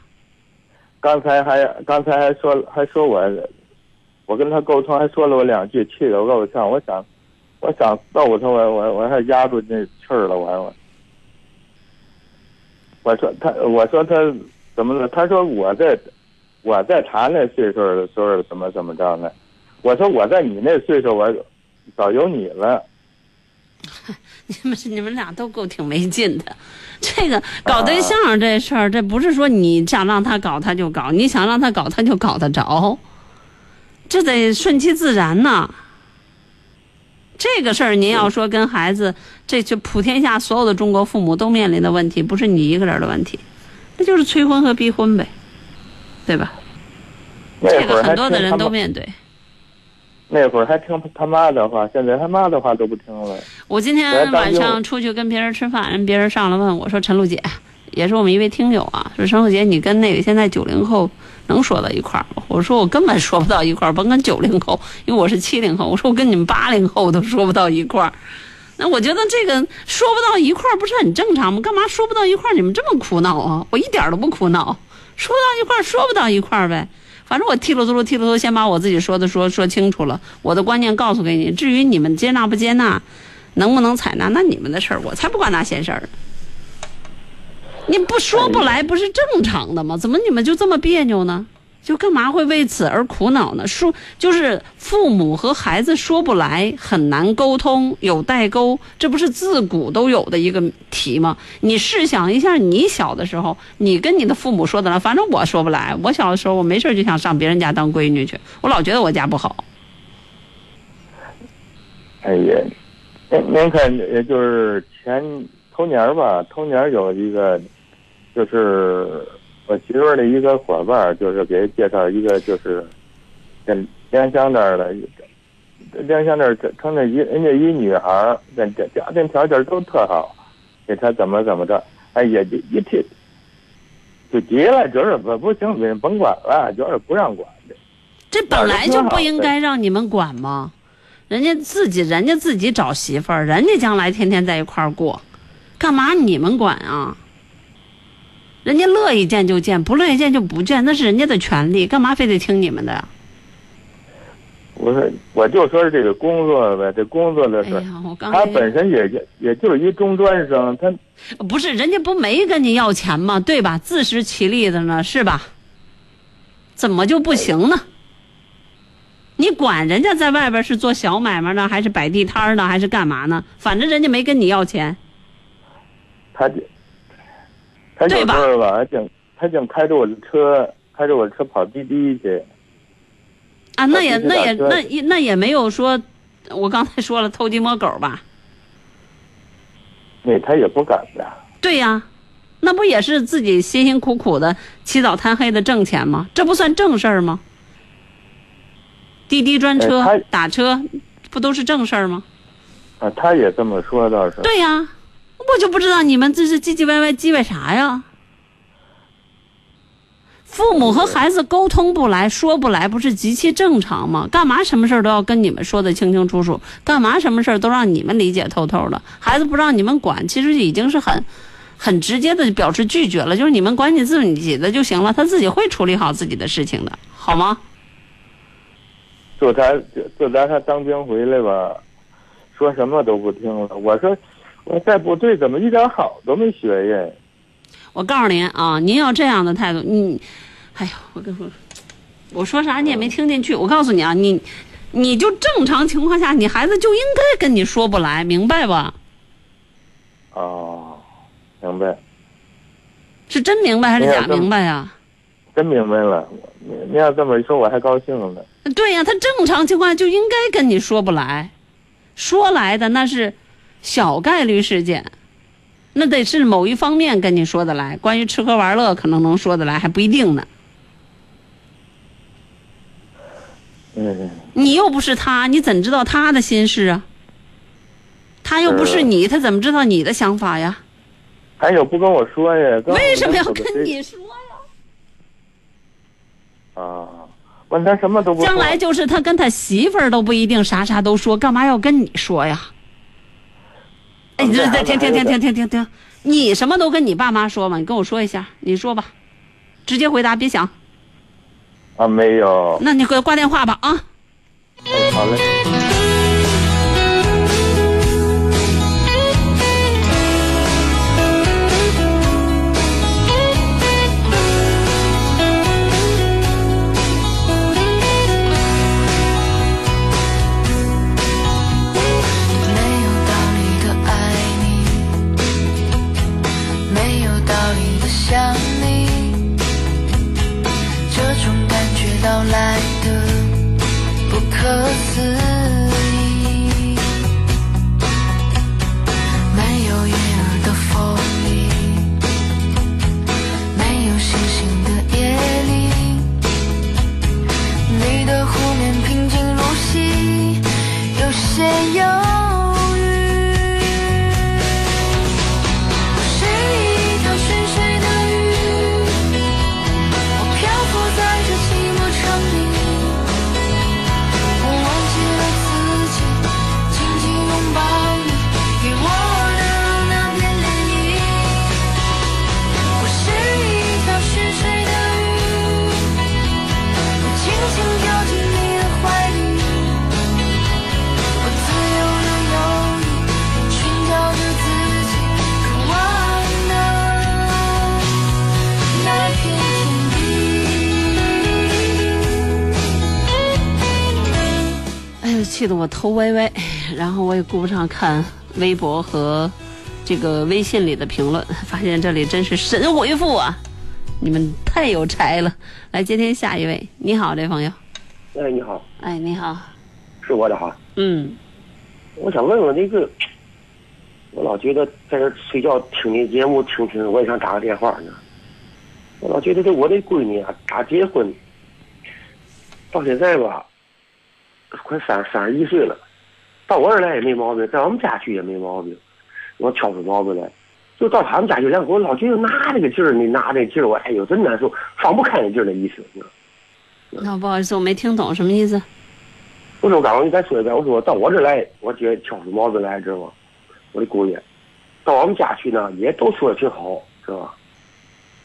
刚才还刚才还说还说我，我跟他沟通还说了我两句，气得我够呛。我想，我想揍他，我我我还压住那气儿了，我还我。我说他，我说他怎么了？他说我在我在他那岁数的时候怎么怎么着呢？我说我在你那岁数，我早有你了。你们你们俩都够挺没劲的。这个搞对象这事儿，这不是说你想让他搞他就搞，你想让他搞他就搞得着，这得顺其自然呐。这个事儿您要说跟孩子，这就普天下所有的中国父母都面临的问题，不是你一个人的问题，那就是催婚和逼婚呗，对吧？这个很多的人都面对。那会儿还听他妈的话，现在他妈的话都不听了。我今天晚上出去跟别人吃饭，人别人上来问我说：“陈露姐，也是我们一位听友啊，说陈露姐，你跟那个现在九零后能说到一块儿吗？”我说：“我根本说不到一块儿，甭跟九零后，因为我是七零后。我说我跟你们八零后都说不到一块儿。那我觉得这个说不到一块儿不是很正常吗？干嘛说不到一块儿？你们这么苦恼啊？我一点都不苦恼，说到一块儿，说不到一块儿呗。”反正我踢了嘟噜踢了嘟噜，先把我自己说的说说清楚了，我的观念告诉给你。至于你们接纳不接纳，能不能采纳，那你们的事儿，我才不管那闲事儿。你不说不来，不是正常的吗？怎么你们就这么别扭呢？就干嘛会为此而苦恼呢？说就是父母和孩子说不来，很难沟通，有代沟，这不是自古都有的一个题吗？你试想一下，你小的时候，你跟你的父母说的来，反正我说不来。我小的时候，我没事就想上别人家当闺女去，我老觉得我家不好。哎呀，您您看，也就是前头年吧，头年有一个，就是我媳妇儿的一个伙伴，就是给介绍一个，就是在良乡那儿的，良乡那儿成那一人家一女孩儿，家家庭条件都特好，给他怎么怎么着，哎呀，就一听就急了，就是不不行，你甭管了，就是不让管的。这本来就不应该让你们管吗？人家自己，人家自己找媳妇儿，人家将来天天在一块儿过，干嘛你们管啊？人家乐意见就见，不乐意见就不见，那是人家的权利，干嘛非得听你们的呀？我说我就说是这个工作呗，这工作的事。他本身也就也就是一中专生，他不是人家不没跟你要钱吗？对吧？自食其力的呢，是吧？怎么就不行呢？你管人家在外边是做小买卖呢，还是摆地摊呢，还是干嘛呢？反正人家没跟你要钱。他就他有时对吧候吧，净他净开着我的车，开着我的车跑滴滴去。啊，那也那也那也那也没有说，我刚才说了偷鸡摸狗吧？那他也不敢的。对呀，那不也是自己辛辛苦苦的起早贪黑的挣钱吗？这不算正事儿吗？滴滴专车、哎打车，不都是正事儿吗？啊，他也这么说倒是。对呀，我就不知道你们这是唧唧歪歪唧歪啥呀？父母和孩子沟通不来，说不来，不是极其正常吗？干嘛什么事儿都要跟你们说的清清楚楚？干嘛什么事儿都让你们理解透透的？孩子不让你们管，其实已经是很、很直接的表示拒绝了，就是你们管你自己的就行了，他自己会处理好自己的事情的，好吗？就他就就咱他当兵回来吧，说什么都不听了。我说我在部队怎么一点好都没学呀？我告诉您啊，您要这样的态度，你，哎呀，我跟你说，我说啥你也没听进去。我告诉你啊，你，你就正常情况下，你孩子就应该跟你说不来，明白吧？哦，明白，是真明白还是假明白呀？真明白了。你你要这么一说，我还高兴了。对呀，他正常情况下就应该跟你说不来，说来的那是小概率事件，那得是某一方面跟你说得来。关于吃喝玩乐，可能能说得来，还不一定呢。嗯，你又不是他，你怎知道他的心事啊？他又不是你，他怎么知道你的想法呀？还有不跟我说呀？为什么要跟你说呀？啊？问他什么都不。将来就是他跟他媳妇儿都不一定啥啥都说，干嘛要跟你说呀？哎，你这这停停停停停停停，你什么都跟你爸妈说吗？你跟我说一下，你说吧，直接回答，别想。啊，没有。那你给我挂电话吧啊！哎，好嘞。气得我头歪歪，然后我也顾不上看微博和这个微信里的评论，发现这里真是神回复啊！你们太有才了。来接听下一位，你好，这朋友。哎，你好，哎，你好。是我的哈。嗯，我想问问那个，我老觉得在这睡觉听你节目听听，我也想打个电话呢。我老觉得这我这闺女啊，刚结婚，到现在吧，快三三十一岁了，到我这儿来也没毛病，在我们家去也没毛病，我挑出毛病来。就到他们家去，两口子老觉得拿这个劲儿，你拿这劲儿，我哎呦真难受，放不开那劲儿的意思。那不好意思，我没听懂什么意思。我说刚刚你再说一遍，我说到我这儿来，我觉得挑出毛病来，知道吗？我的姑爷，到我们家去呢，也都说的挺好，知道吧？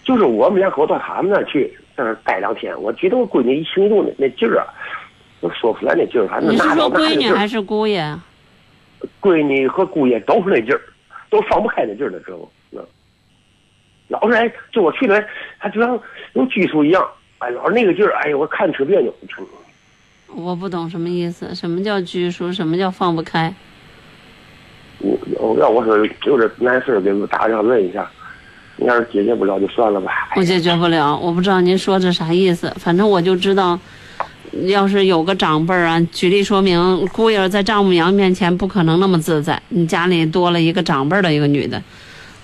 就是我们两口到他们那儿去，在那儿待两天，我觉得我闺女一行动那那劲儿啊，我说不出来那劲儿，反正你是说闺女还是姑爷？闺女和姑爷都是那劲儿，都放不开那劲儿的时候，嗯，老是哎，就我去那，他就像有拘束一样，哎，老是那个劲儿，哎呀，我看着特别扭。我不懂什么意思，什么叫拘束，什么叫放不开？我我要我说有点难事儿，给我打电话问一下，你要是解决不了就算了吧。哎我解决不了，我不知道您说这啥意思，反正我就知道，要是有个长辈儿啊，举例说明，姑爷在丈母娘面前不可能那么自在，你家里多了一个长辈儿的一个女的，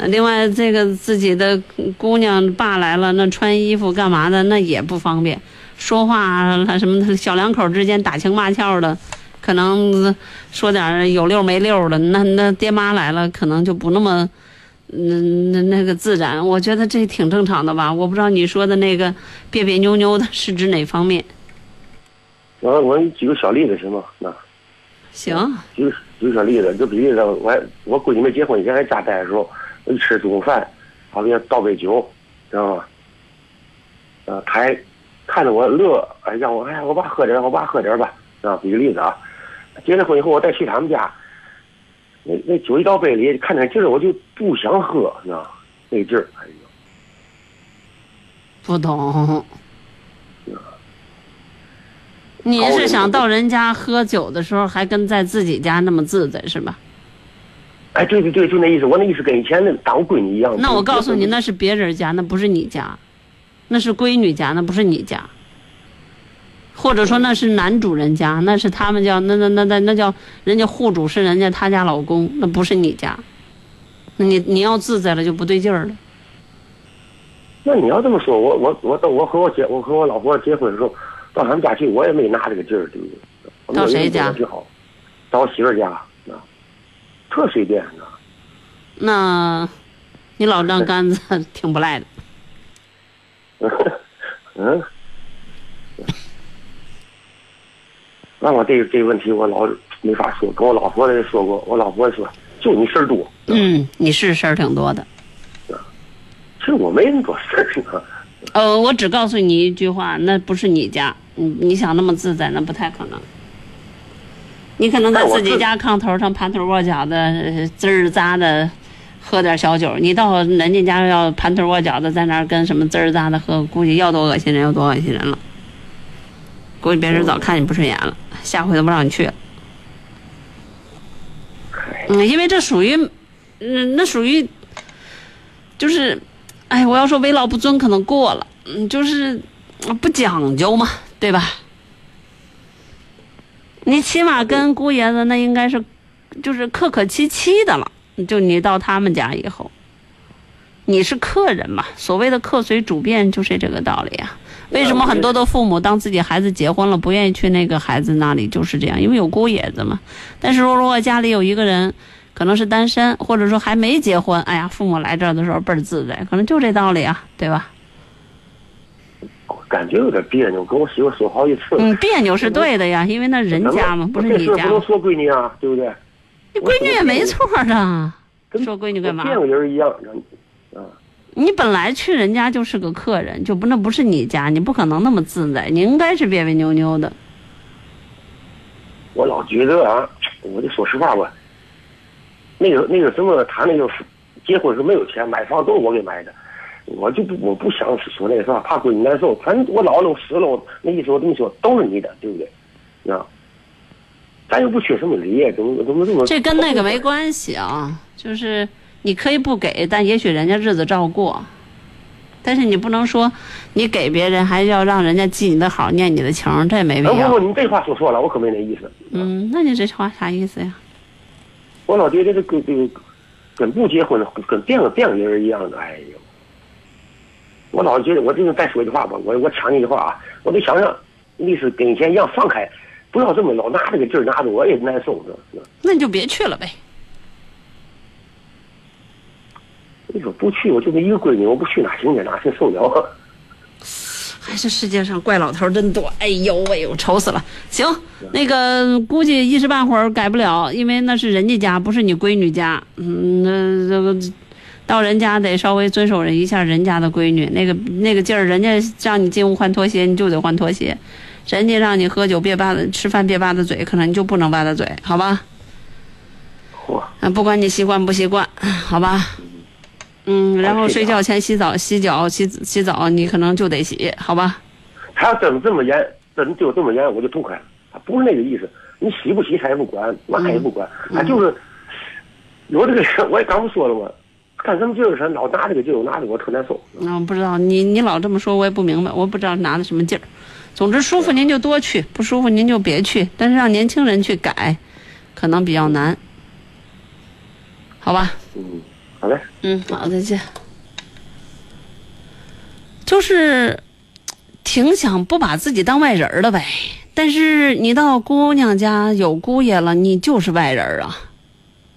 另外这个自己的姑娘爸来了，那穿衣服干嘛的那也不方便，说话啊什么，小两口之间打情骂俏的。可能说点有溜没溜的，那那爹妈来了，可能就不那么，嗯，那那个自然。我觉得这挺正常的吧。我不知道你说的那个别别扭扭的是指哪方面。我我给你举个小例子行吗？那行，举个举个小例子，就比如说我还我闺女们结婚以前在家待的时候，我一吃中午饭，好给倒杯酒，知道吗？呃，她还看着我乐，哎，让我哎，我爸喝点儿，我爸喝点儿吧，啊，举个例子啊。结了婚以后，我再去他们家，那那酒一倒杯里，看那劲儿，我就不想喝，你知道吗？那劲儿，哎呦，不懂。你是想到人家喝酒的时候，还跟在自己家那么自在是吧？哎，对对对，就那意思。我那意思跟以前那当我闺女一样。那我告诉你，那是别人家，那不是你家，那是闺女家，那不是你家。或者说那是男主人家，那是他们叫那那那那那叫人家户主是人家他家老公，那不是你家。那你你要自在了就不对劲儿了。那你要这么说，我我我到我和我结我和我老婆结婚的时候，到他们家去，我也没拿这个劲儿，对不对？到谁家挺好，到我媳妇儿家啊，特随便啊。那，你老丈杆子 挺不赖的。嗯。那我这个这个问题我老没法说，跟我老婆也说过，我老婆说就你事儿多。嗯，你是事儿挺多的。其实我没那么多事儿呢。呃，我只告诉你一句话，那不是你家，你你想那么自在，那不太可能。你可能在自己家炕头上盘腿卧脚的滋儿喳的喝点小酒，你到人家家要盘腿卧脚的在那儿跟什么滋儿喳的喝，估计要多恶心人有多恶心人了。估计别人早看你不顺眼了，下回都不让你去了。嗯，因为这属于，嗯，那属于，就是，哎，我要说为老不尊可能过了，嗯，就是不讲究嘛，对吧？你起码跟姑爷子那应该是，就是客客气气的了。就你到他们家以后，你是客人嘛，所谓的客随主便就是这个道理啊。为什么很多的父母当自己孩子结婚了，不愿意去那个孩子那里，就是这样，因为有姑爷子嘛。但是如果家里有一个人，可能是单身，或者说还没结婚，哎呀，父母来这儿的时候倍儿自在，可能就这道理啊，对吧？感觉有点别扭，跟我媳妇说好几次。嗯，别扭是对的呀，因为那人家嘛，不是你家不。能说闺女啊，对不对？你闺女也没错啊，跟说闺女干嘛跟？见个人一样，啊，你本来去人家就是个客人，就不那不是你家，你不可能那么自在，你应该是别别扭扭的。我老觉得啊，我就说实话吧，那个那个什么，他那个结婚时候没有钱，买房都是我给买的，我就不我不想说那个啥，怕闺女难受。反正我老了我死了，我那意思我这么说都是你的，对不对？啊，咱又不缺什么礼，怎么怎么这么这跟那个没关系啊，就是你可以不给，但也许人家日子照过。但是你不能说你给别人还要让人家记你的好、念你的情，这也没必要啊不不，。你这话说错了，我可没那意思。嗯，那你这话啥意思呀？我老觉得这跟这个跟不结婚的跟变个变个人一样的，哎呦！我老觉得我这个再说一句话吧，我我抢你一句话啊，我得想想，意思跟以前一样放开，不要这么老拿这个劲儿拿着我也难受呢。那你就别去了呗。你说不去，我就那一个闺女，我不去哪行去，哪行受了啊？还是世界上怪老头真多，哎呦喂，我愁死了。行，那个估计一时半会儿改不了，因为那是人家家，不是你闺女家。嗯，那这个到人家得稍微遵守一下人家的规矩，那个那个劲儿，人家让你进屋换拖鞋，你就得换拖鞋；人家让你喝酒别吧的，吃饭别吧的嘴，可能你就不能吧的嘴，好吧？嚯，啊，不管你习惯不习惯，好吧？嗯，然后睡觉前洗澡、洗脚、洗洗澡，你可能就得洗，好吧？他要真这么严，真就这么严，我就痛快了。他不是那个意思，你洗不洗他也不管，那他也不管，他就是有这个人，我也刚不说了吗？干什么劲儿是老拿这个劲儿，拿的我特难受。嗯，不知道你你老这么说，我也不明白，我不知道拿的什么劲儿。总之舒服您就多去，不舒服您就别去。但是让年轻人去改，可能比较难，好吧？嗯，好嘞。嗯，好，再见。就是挺想不把自己当外人儿的呗，但是你到姑娘家有姑爷了，你就是外人儿啊，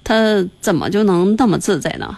他怎么就能那么自在呢？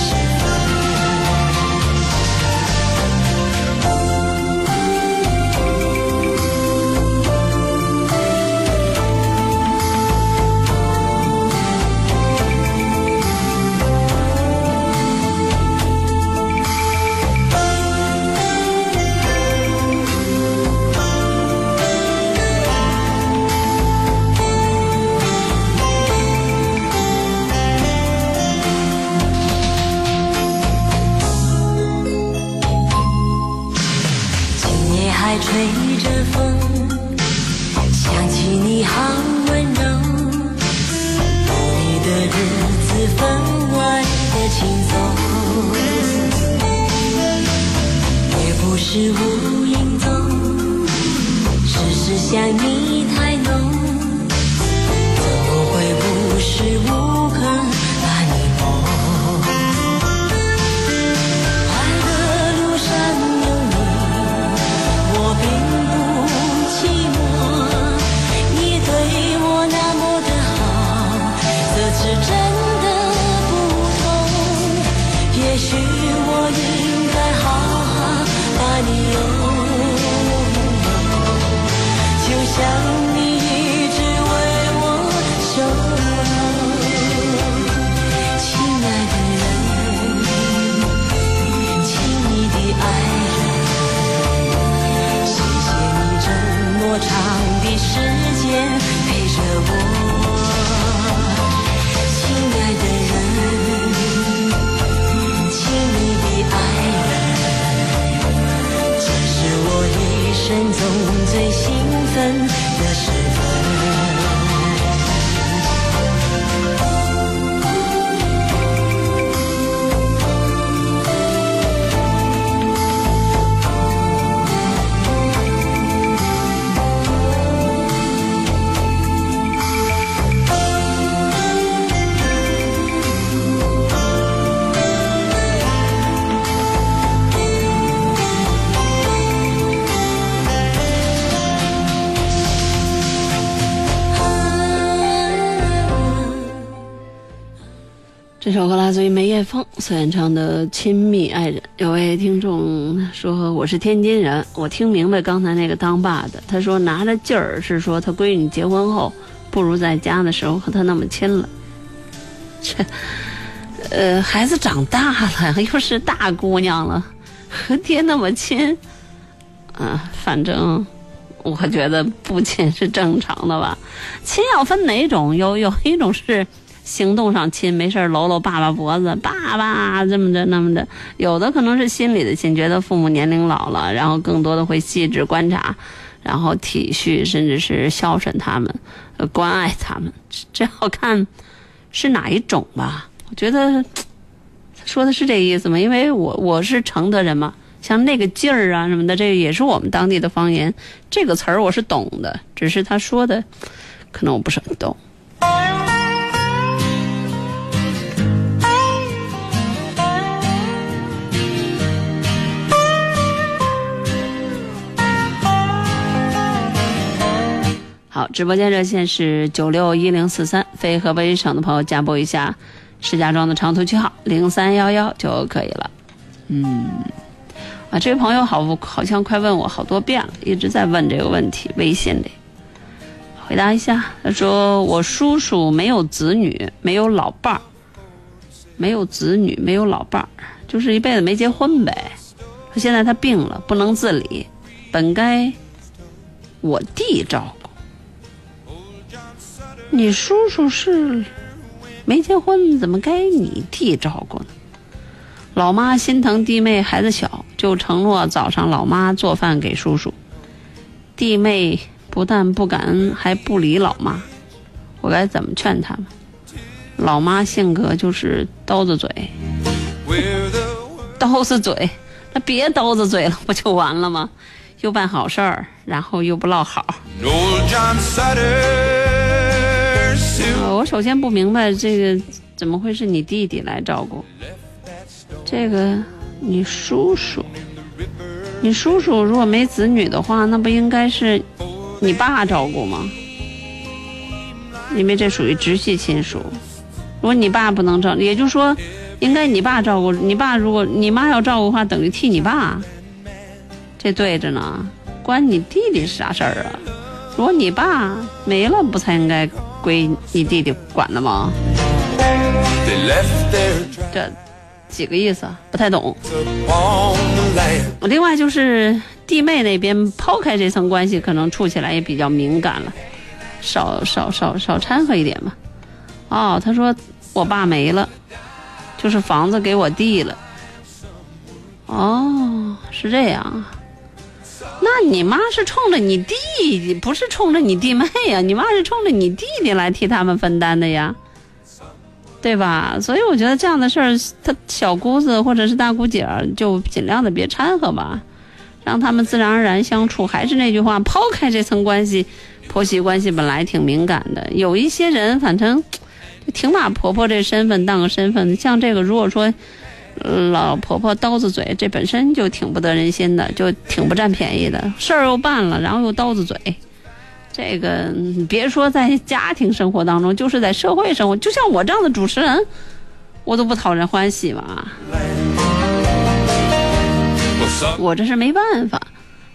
所演唱的《亲密爱人》。有位听众说：“我是天津人，我听明白刚才那个当爸的，他说拿着劲儿是说他闺女结婚后不如在家的时候和他那么亲了。这，呃，孩子长大了，又是大姑娘了，和爹那么亲，啊，反正我觉得不亲是正常的吧。亲要分哪种，有有一种是。”行动上亲，没事搂搂爸爸脖子，爸爸这么着那么的。有的可能是心里的亲，觉得父母年龄老了，然后更多的会细致观察，然后体恤，甚至是孝顺他们，关爱他们。这要看是哪一种吧。我觉得说的是这意思吗？因为我我是承德人嘛，像那个劲儿啊什么的，这也是我们当地的方言。这个词儿我是懂的，只是他说的可能我不是很懂。好，直播间热线是九六一零四三，非河北省的朋友加拨一下石家庄的长途区号零三幺幺就可以了。嗯，啊，这位朋友好，好像快问我好多遍了，一直在问这个问题，微信里回答一下。他说我叔叔没有子女，没有老伴儿，没有子女，没有老伴儿，就是一辈子没结婚呗。说现在他病了，不能自理，本该我弟照顾。你叔叔是没结婚，怎么该你弟照顾呢？老妈心疼弟妹孩子小，就承诺早上老妈做饭给叔叔。弟妹不但不感恩，还不理老妈。我该怎么劝他们？老妈性格就是刀子嘴，刀子嘴，那别刀子嘴了，不就完了吗？又办好事儿，然后又不落好。我首先不明白这个怎么会是你弟弟来照顾？这个你叔叔，你叔叔如果没子女的话，那不应该是你爸照顾吗？因为这属于直系亲属。如果你爸不能照，也就是说，应该你爸照顾。你爸如果你妈要照顾的话，等于替你爸，这对着呢。关你弟弟啥事儿啊？如果你爸没了，不才应该？归你弟弟管的吗？这几个意思不太懂。我另外就是弟妹那边抛开这层关系，可能处起来也比较敏感了，少少少少掺和一点吧。哦，他说我爸没了，就是房子给我弟了。哦，是这样。那你妈是冲着你弟弟，不是冲着你弟妹呀？你妈是冲着你弟弟来替他们分担的呀，对吧？所以我觉得这样的事儿，他小姑子或者是大姑姐儿就尽量的别掺和吧，让他们自然而然相处。还是那句话，抛开这层关系，婆媳关系本来挺敏感的。有一些人，反正挺把婆婆这身份当个身份。像这个，如果说。老婆婆刀子嘴，这本身就挺不得人心的，就挺不占便宜的。事儿又办了，然后又刀子嘴，这个别说在家庭生活当中，就是在社会生活，就像我这样的主持人，我都不讨人欢喜嘛。我这是没办法，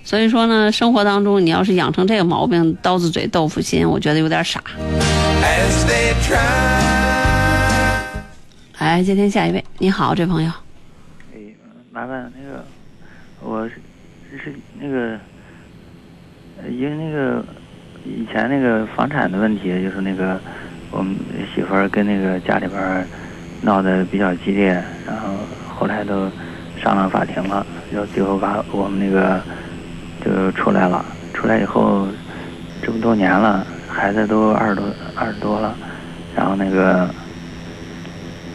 所以说呢，生活当中你要是养成这个毛病，刀子嘴豆腐心，我觉得有点傻。来接听下一位，你好，这朋友。哎，麻烦那个，我是是那个，因为那个以前那个房产的问题，就是那个我们媳妇儿跟那个家里边闹得比较激烈，然后后来都上了法庭了，就最后把我们那个就出来了。出来以后这么多年了，孩子都二十多二十多了，然后那个。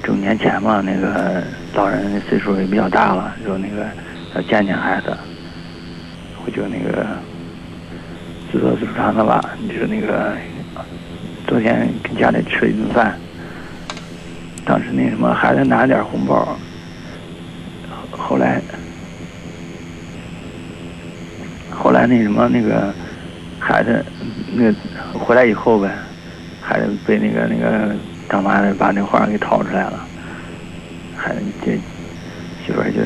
五年前嘛，那个老人岁数也比较大了，就那个要见见孩子，我就那个自作自长的吧，就是那个昨天跟家里吃了一顿饭，当时那什么孩子拿了点红包，后来后来那什么那个孩子那个回来以后呗，孩子被那个那个。他妈的把那画给掏出来了，还这媳妇儿就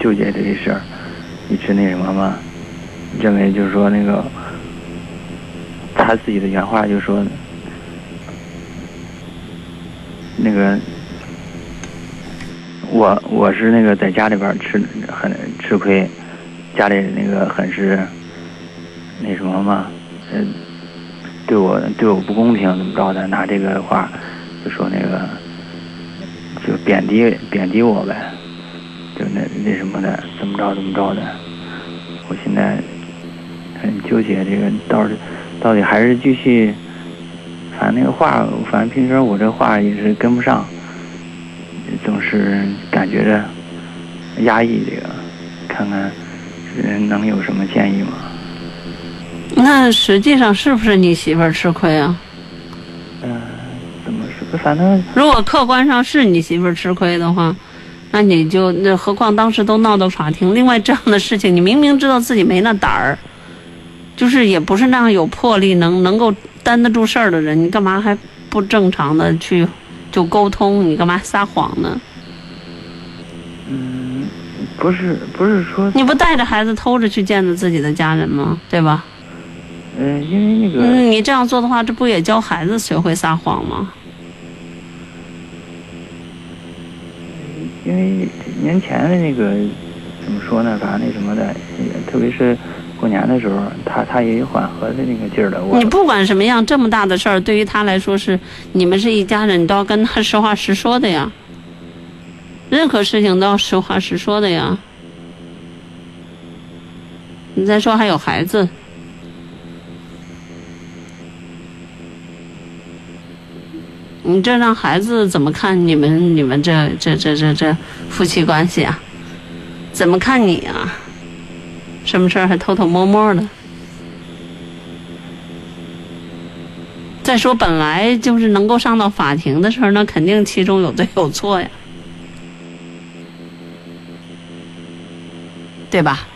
纠结这事儿，一直那什么嘛，认为就是说那个他自己的原话就是说那个我我是那个在家里边吃很吃亏，家里那个很是那什么嘛，嗯、对我对我不公平怎么着的，拿这个话就说那个就贬低贬低我呗，就那那什么的，怎么着怎么着的。我现在很纠结，这个到底到底还是继续，反正那个话，反正平时我这话也是跟不上，总是感觉着压抑这个，看看人能有什么建议吗？那实际上是不是你媳妇儿吃亏啊？嗯、怎么说？反正如果客观上是你媳妇儿吃亏的话，那你就那何况当时都闹到法庭。另外这样的事情，你明明知道自己没那胆儿，就是也不是那样有魄力能能够担得住事儿的人，你干嘛还不正常的去就沟通？你干嘛撒谎呢？嗯，不是不是说，你不带着孩子偷着去见着自己的家人吗？对吧？嗯、因为那个。嗯，你这样做的话，这不也教孩子学会撒谎吗？因为年前的那个怎么说呢？反正那什么的，也特别是过年的时候，他他也有缓和的那个劲儿的。我你不管什么样，这么大的事儿，对于他来说是你们是一家人，你都要跟他实话实说的呀。任何事情都要实话实说的呀。你再说还有孩子，你这让孩子怎么看你们你们这这这这这夫妻关系啊？怎么看你啊？什么事儿还偷偷摸摸的？再说，本来就是能够上到法庭的事儿，那肯定其中有对有错呀，对吧？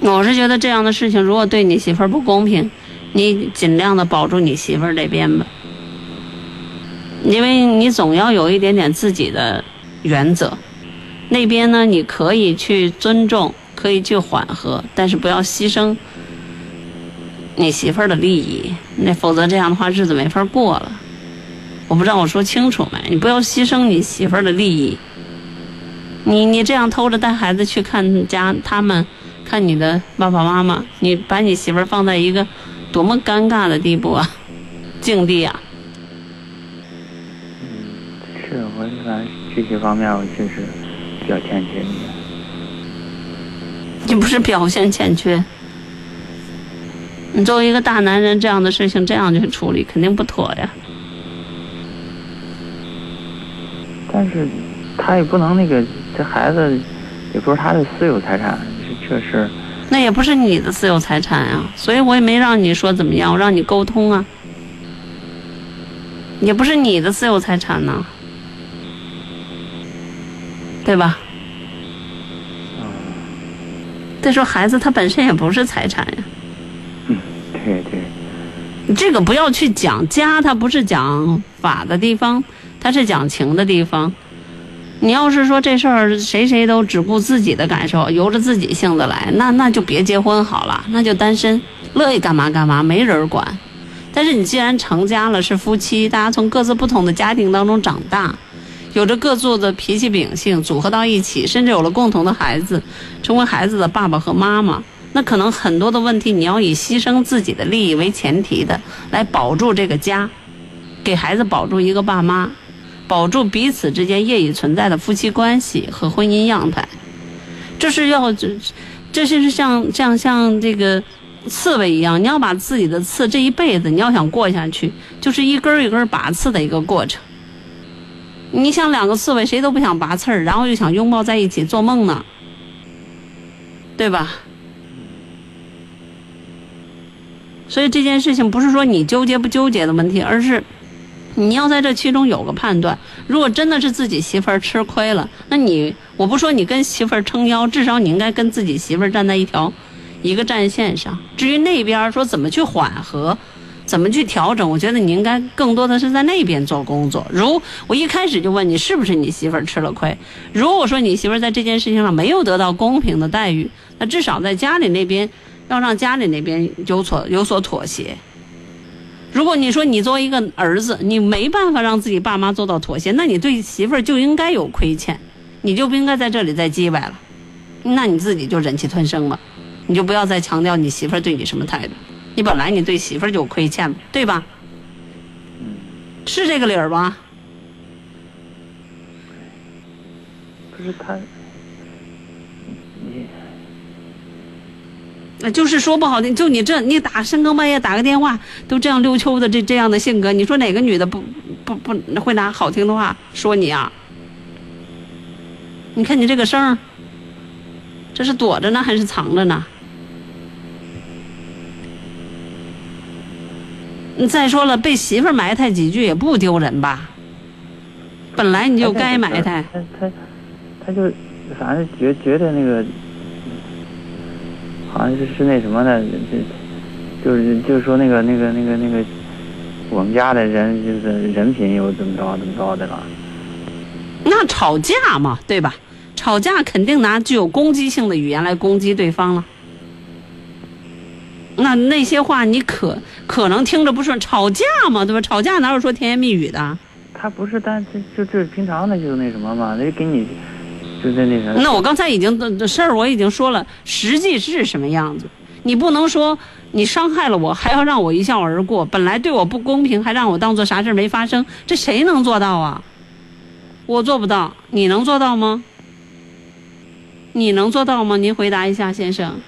我是觉得这样的事情，如果对你媳妇儿不公平，你尽量的保住你媳妇儿这边吧，因为你总要有一点点自己的原则。那边呢，你可以去尊重，可以去缓和，但是不要牺牲你媳妇儿的利益，那否则这样的话日子没法过了。我不知道我说清楚没？你不要牺牲你媳妇儿的利益。你你这样偷着带孩子去看家，他们看你的爸爸妈妈，你把你媳妇儿放在一个多么尴尬的地步啊，境地啊！嗯是我一般这些方面我确实比较欠缺一点。你不是表现欠缺，你作为一个大男人，这样的事情这样去处理肯定不妥呀。但是他也不能那个，这孩子也不是他的私有财产，这这事儿那也不是你的私有财产啊，所以我也没让你说怎么样，我让你沟通啊。也不是你的私有财产呢，对吧？再说孩子他本身也不是财产呀，嗯，对对，你这个不要去讲家，它不是讲法的地方，它是讲情的地方。你要是说这事儿谁谁都只顾自己的感受，由着自己性子来，那那就别结婚好了，那就单身，乐意干嘛干嘛，没人管。但是你既然成家了，是夫妻，大家从各自不同的家庭当中长大，有着各自的脾气秉性，组合到一起，甚至有了共同的孩子，成为孩子的爸爸和妈妈。那可能很多的问题，你要以牺牲自己的利益为前提的，来保住这个家，给孩子保住一个爸妈，保住彼此之间业已存在的夫妻关系和婚姻样态。这是要这，这是像像像这个刺猬一样，你要把自己的刺这一辈子，你要想过下去，就是一根一根拔刺的一个过程。你想两个刺猬谁都不想拔刺儿，然后又想拥抱在一起做梦呢，对吧？所以这件事情不是说你纠结不纠结的问题，而是你要在这其中有个判断。如果真的是自己媳妇儿吃亏了，那你我不说你跟媳妇儿撑腰，至少你应该跟自己媳妇儿站在一条一个战线上。至于那边说怎么去缓和，怎么去调整？我觉得你应该更多的是在那边做工作。如我一开始就问你，是不是你媳妇儿吃了亏？如果说你媳妇儿在这件事情上没有得到公平的待遇，那至少在家里那边要让家里那边有所有所妥协。如果你说你作为一个儿子，你没办法让自己爸妈做到妥协，那你对媳妇儿就应该有亏欠，你就不应该在这里再叽歪了。那你自己就忍气吞声吧，你就不要再强调你媳妇儿对你什么态度。你本来你对媳妇儿就有亏欠，对吧？是这个理儿吧？不是他，你那就是说不好听，就你这，你打深更半夜打个电话，都这样溜秋的这这样的性格，你说哪个女的不不不会拿好听的话说你啊？你看你这个声儿，这是躲着呢还是藏着呢？你再说了，被媳妇儿埋汰几句也不丢人吧？本来你就该埋汰。他他他就反正觉觉得那个好像是是那什么的，就就是就是说那个那个那个那个我们家的人就是人品又怎么着怎么着的了。那吵架嘛，对吧？吵架肯定拿具有攻击性的语言来攻击对方了。那那些话你可可能听着不顺，吵架嘛，对吧？吵架哪有说甜言蜜语的？他不是，但就就就是平常的就那什么嘛，那就给你那。我刚才已经的事儿我已经说了，实际是什么样子？你不能说你伤害了我，还要让我一笑而过。本来对我不公平，还让我当做啥事儿没发生，这谁能做到啊？我做不到，你能做到吗？你能做到吗？您回答一下，先生。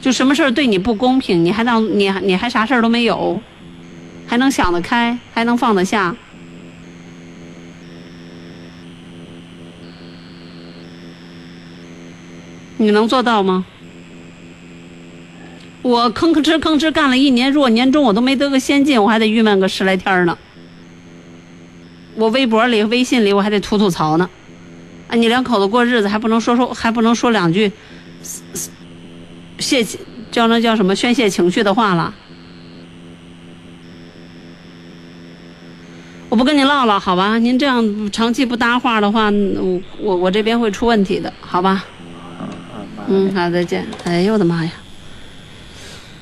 就什么事儿对你不公平，你还当你还你还啥事儿都没有，还能想得开，还能放得下？你能做到吗？我吭吭哧吭哧干了一年，若年终我都没得个先进，我还得郁闷个十来天呢。我微博里、微信里我还得吐吐槽呢。啊，你两口子过日子还不能说说，还不能说两句泄叫那叫什么宣泄情绪的话了。我不跟你唠了，好吧？您这样长期不搭话的话，我我我这边会出问题的，好吧？嗯，好，再见。哎呦我的妈呀，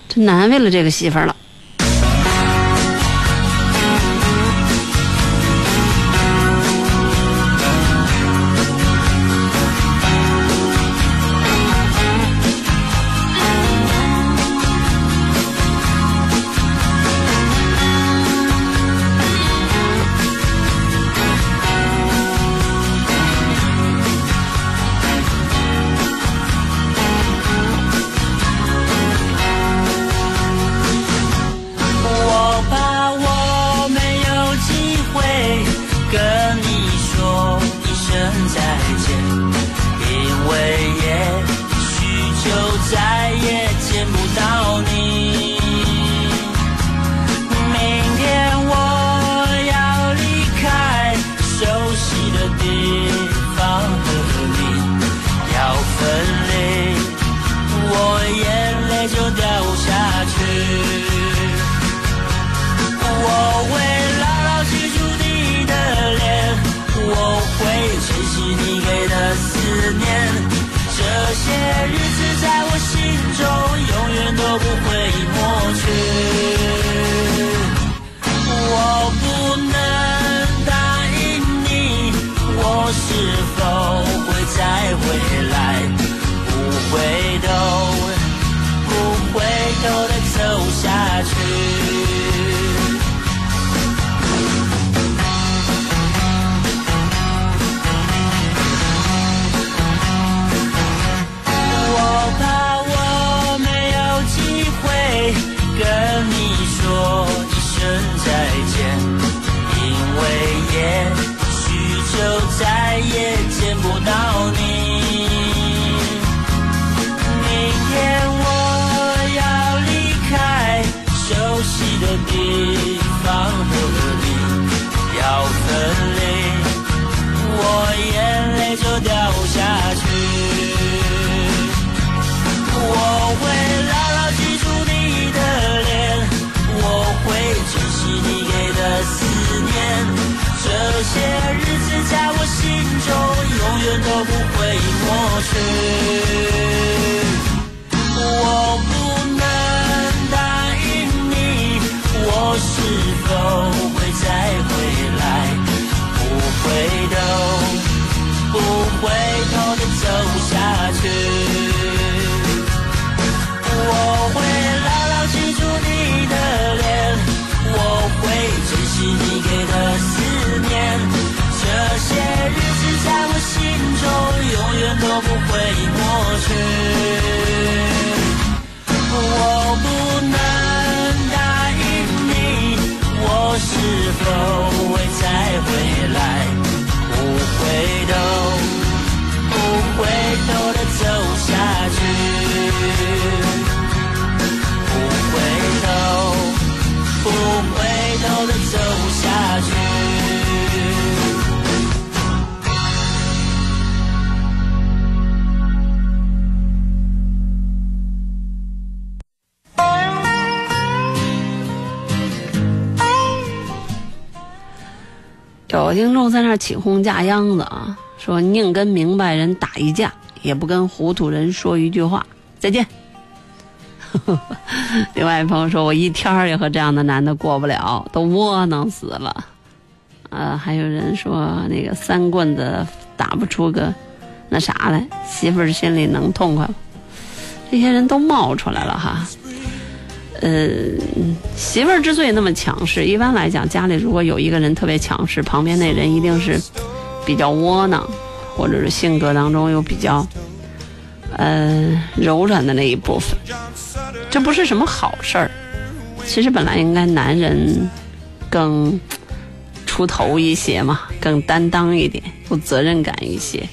真难为了这个媳妇儿了。不会抹去。有听众在那起哄架秧子啊，说宁跟明白人打一架，也不跟糊涂人说一句话，再见。另外一朋友说，我一天儿也和这样的男的过不了，都窝囊死了。呃，还有人说那个三棍子打不出个那啥来，媳妇儿心里能痛快吗？这些人都冒出来了哈。呃，媳妇儿之所以那么强势，一般来讲，家里如果有一个人特别强势，旁边那人一定是比较窝囊，或者是性格当中有比较呃柔软的那一部分。这不是什么好事儿。其实本来应该男人更出头一些嘛，更担当一点，有责任感一些，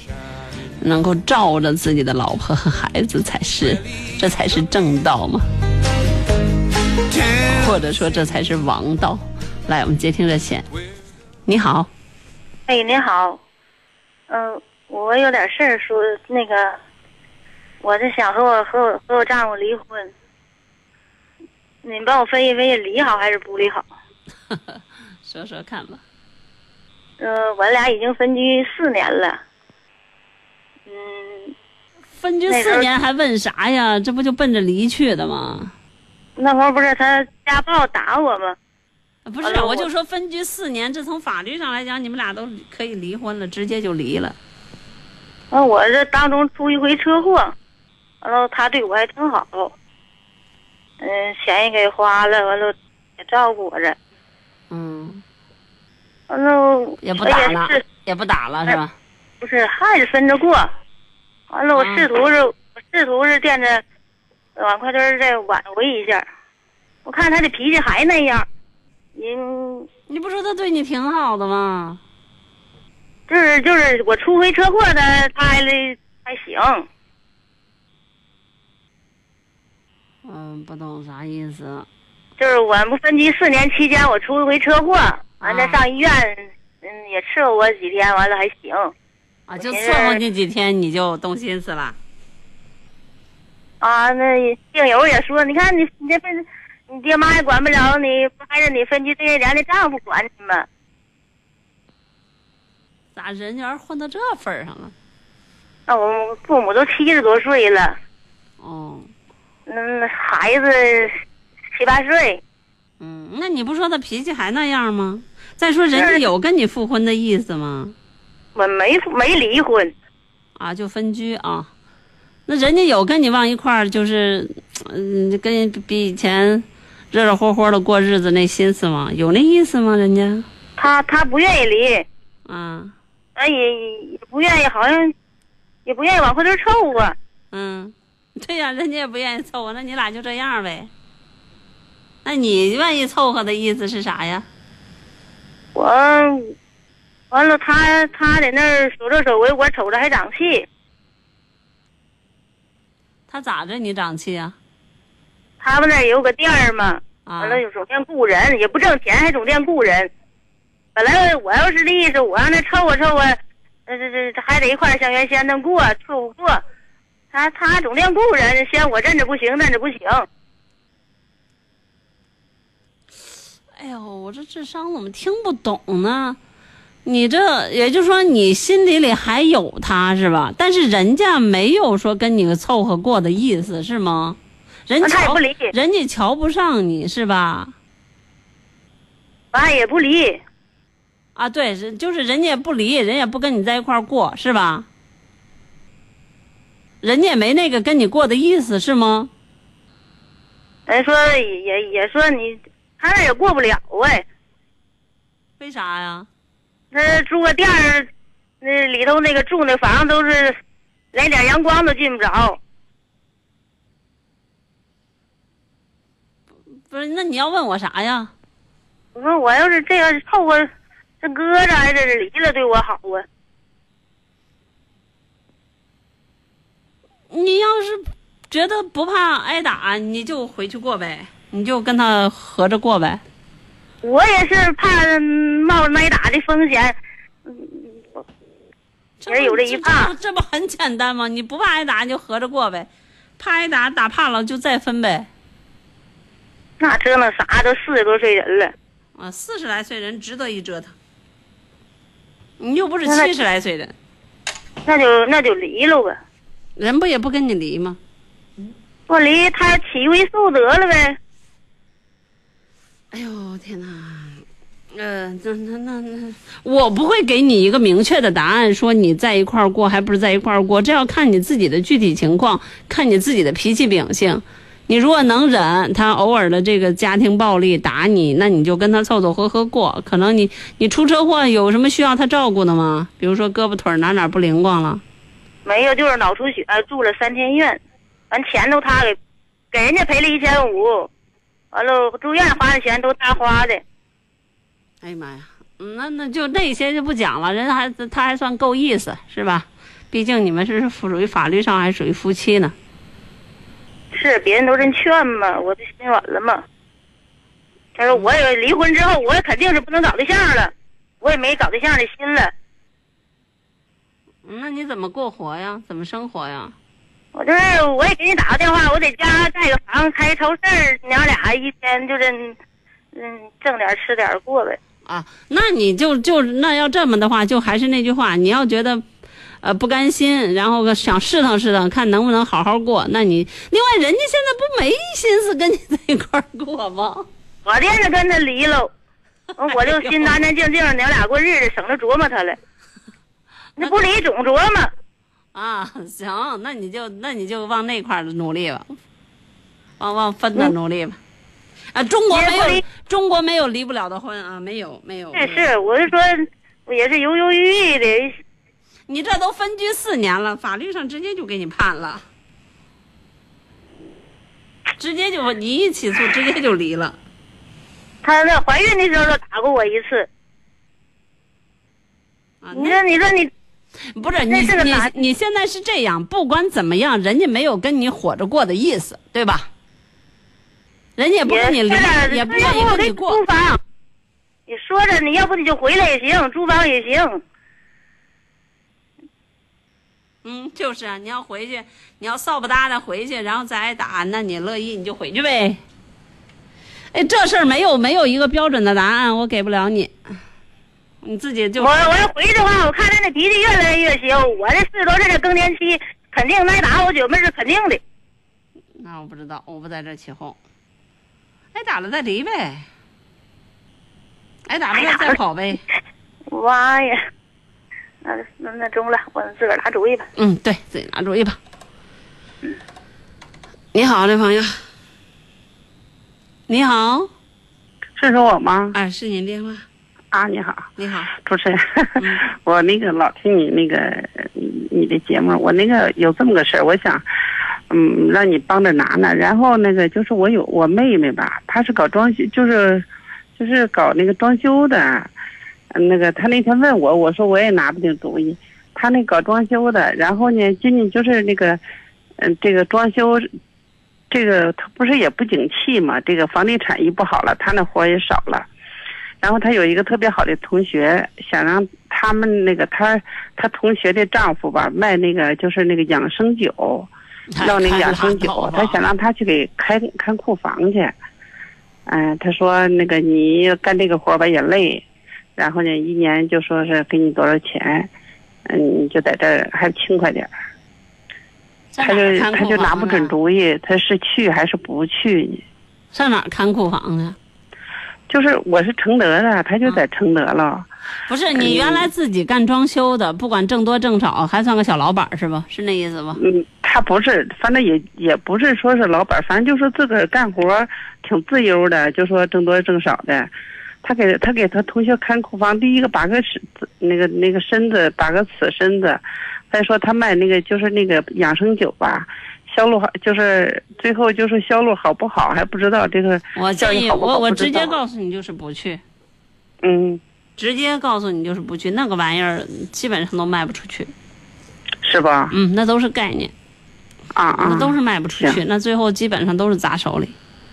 能够罩着自己的老婆和孩子才是，这才是正道嘛。或者说这才是王道。来，我们接听热线。你好，哎，你好，嗯、我有点事儿说，那个，我是想和我和我和我丈夫离婚，你帮我分析分析，离好还是不离好？说说看吧。呃，我俩已经分居四年了，嗯，分居四年还问啥呀？这不就奔着离去的吗？那会儿不是他家暴打我吗？不是，我我就说分居四年，这从法律上来讲，你们俩都可以离婚了，直接就离了。完，我这当中出一回车祸，完了他对我还挺好，嗯，钱也给花了，完了也照顾我着，嗯，完了也不打了是，也不打了是吧？不是还是分着过，完了我嗯试图是，我试图是惦着往快墩儿再挽回一下，我看他的脾气还那样，您你不说他对你挺好的吗？就是就是我出回车祸的，他还还行，嗯，不懂啥意思。就是我们分居四年期间，我出一回车祸，完了啊上医院，嗯，也伺候我几天，完了还行。啊，就伺候你几天，你就动心思了。啊，那病友也说，你看你你这分，你爹妈也管不了你，不还是你分居这些年的丈夫管你吗？咋人缘混到这份儿上了？那我父母都七十多岁了，哦，嗯，孩子七八岁，嗯，那你不说他脾气还那样吗？再说人家有跟你复婚的意思吗？我没没离婚，啊，就分居啊。那人家有跟你往一块儿，就是，嗯，跟比以前热热乎乎的过日子那心思吗？有那意思吗？人家他他不愿意离，啊，俺也也不愿意，好像也不愿意往回头凑合。嗯，对呀、人家也不愿意凑合，那你俩就这样呗。那你愿意凑合的意思是啥呀？我完了，他他在那儿守着守为，我瞅着还长气。他咋着你长气啊？他们那儿有个店儿嘛，啊完了有总店雇人，也不挣钱，还总店雇人。本来我要是意思，我让他凑合凑合，这这这还得一块儿像原先那过，凑合过。他他总店雇人，嫌我这着不行，那着不行。哎呦，我这智商怎么听不懂呢？你这也就是说，你心底里还有他是吧？但是人家没有说跟你凑合过的意思是吗？人家不离人家瞧不上你是吧？完也不离，啊，对，人就是人家也不离，人也不跟你在一块儿过是吧？人家也没那个跟你过的意思是吗？人说也也也说你，他那也过不了哎。为啥呀？那住个店儿，那里头那个住那房都是连点阳光都进不着。不是，那你要问我啥呀？我说我要是这个凑合，这搁着还是离了对我好啊？你要是觉得不怕挨打，你就回去过呗，你就跟他合着过呗。我也是怕冒挨打的风险，这也有这一怕这不这不很简单吗？你不怕挨打，你就合着过呗；怕挨打，打怕了就再分呗。那折腾啥？都四十多岁人了，啊，四十来岁人值得一折腾。你又不是七十来岁人，那就那就离了呗。人不也不跟你离吗？我离他起为素得了呗。哎呦天哪！呃，那那那那，我不会给你一个明确的答案，说你在一块儿过还不是在一块儿过，这要看你自己的具体情况，看你自己的脾气秉性。你如果能忍，他偶尔的这个家庭暴力打你，那你就跟他凑凑合合过。可能你你出车祸有什么需要他照顾的吗？比如说胳膊腿哪哪不灵光了，没有，就是脑出血，住了三天院，完钱都他给给人家赔了一千五，完了住院花的钱都他花的。哎呀妈呀，嗯那那就那些就不讲了，人还他还算够意思是吧？毕竟你们是属于法律上还属于夫妻呢。是别人都这劝嘛，我就心软了嘛。他说我也离婚之后，我也肯定是不能找对象了，我也没找对象的心了。嗯那你怎么过活呀？怎么生活呀？我就是我也给你打个电话，我在家盖个房，开超市，娘俩一天就是嗯挣点儿吃点儿过呗。啊，那你就就那要这么的话，就还是那句话，你要觉得，呃不甘心，然后想试探试探，看能不能好好过，那你另外人家现在不没心思跟你在一块儿过吗？我惦着跟他离了，我就心 安安静静，娘俩过日子，省得琢磨他了。那不离总琢磨，啊，行，那你就那你就往那块儿努力吧，往往分的努力吧。啊，中国没有离中国没有离不了的婚啊，没有没有。这是我是说，我也是犹犹豫豫的。你这都分居四年了，法律上直接就给你判了，直接就你一起诉，直接就离了。她那怀孕的时候就打过我一次。啊，你说，你说你不是你你你现在是这样，不管怎么样，人家没有跟你火着过的意思，对吧？人家也不跟你离，也不愿意跟你过租。房，你说着，你要不你就回来也行，租房也行。嗯，就是啊，你要回去，你要扫不搭的回去，然后再挨打，那你乐意你就回去呗。哎，这事儿没有没有一个标准的答案，我给不了你，你自己就我我要回去的话，我看他那脾气越来越凶。我这四十多岁的更年期，肯定挨打，我觉得是肯定的。那我不知道，我不在这起哄。挨打了再离呗，挨打了再再跑呗。妈呀！那那那中了，我自个儿拿主意吧。嗯，对自己拿主意吧。你好，这朋友。你好，是说我吗？哎，是您电话。啊，你好，你好，主持人，嗯 我那个老听你那个你你的节目，我那个有这么个事儿，我想，嗯，让你帮着拿拿。然后那个就是我有我妹妹吧，她是搞装修，就是就是搞那个装修的，嗯那个她那天问我，我说我也拿不定主意。她那搞装修的，然后呢，今年就是那个，嗯，这个装修，这个他不是也不景气嘛，这个房地产一不好了，他那活也少了。然后她有一个特别好的同学，想让他们那个她她同学的丈夫吧卖那个就是那个养生酒，要那个养生酒，她想让他去给开看库房去。嗯、他说那个你干这个活吧也累，然后呢，一年就说是给你多少钱，嗯，你就在这儿还轻快点儿。他就他就拿不准主意，他是去还是不去呢？上哪儿看库房去？就是我是承德的，他就在承德了。不是你原来自己干装修的，不管挣多挣少，还算个小老板是吧？是那意思吧？嗯，他不是，反正也也不是说是老板，反正就是自个儿干活挺自由的，就说挣多挣少的。他给他给他同学看库房，第一个把个尺那个那个身子把个尺身子，再说他卖那个就是那个养生酒吧，销路好，就是最后就是销路好不好还不知道这个我建议我我直接告诉你就是不去，嗯，直接告诉你就是不去，那个玩意儿基本上都卖不出去。是吧？嗯，那都是概念，啊啊，那都是卖不出去，那最后基本上都是砸手里。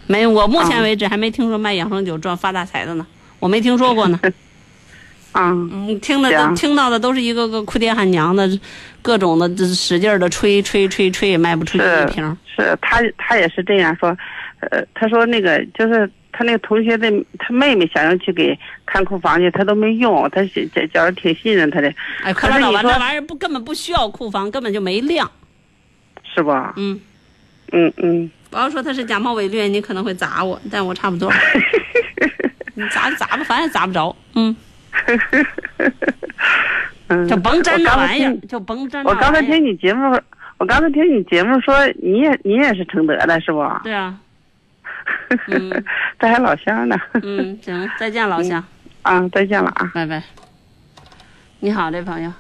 没，我目前啊为止还没听说卖养生酒赚发大财的呢，我没听说过呢。啊，嗯，听的都听到的都是一个个哭爹喊娘的，各种的这使劲的吹吹吹吹也卖不出去一瓶。是他他也是这样说，呃，他说那个就是他那个同学的他妹妹想要去给看库房去，他都没用，他是觉觉得挺信任他的，哎，可是你说那玩意儿不根本不需要库房，根本就没量。是吧？嗯，嗯嗯，我要说他是假冒伪劣，你可能会砸我，但我差不多。你 砸就砸吧，反正也砸不着。嗯，嗯，就甭沾我刚才这玩意儿，就甭沾这我刚才。听你节目，我刚才听你节目说你也你也是承德的是不？对啊，嗯这还老乡呢。嗯，行，再见，老乡，啊，再见了啊。拜拜。你好，这朋友。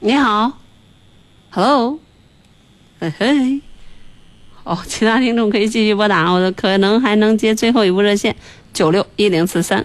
你好，Hello，嘿嘿。哦，其他听众可以继续拨打，我可能还能接最后一部热线九六一零四三。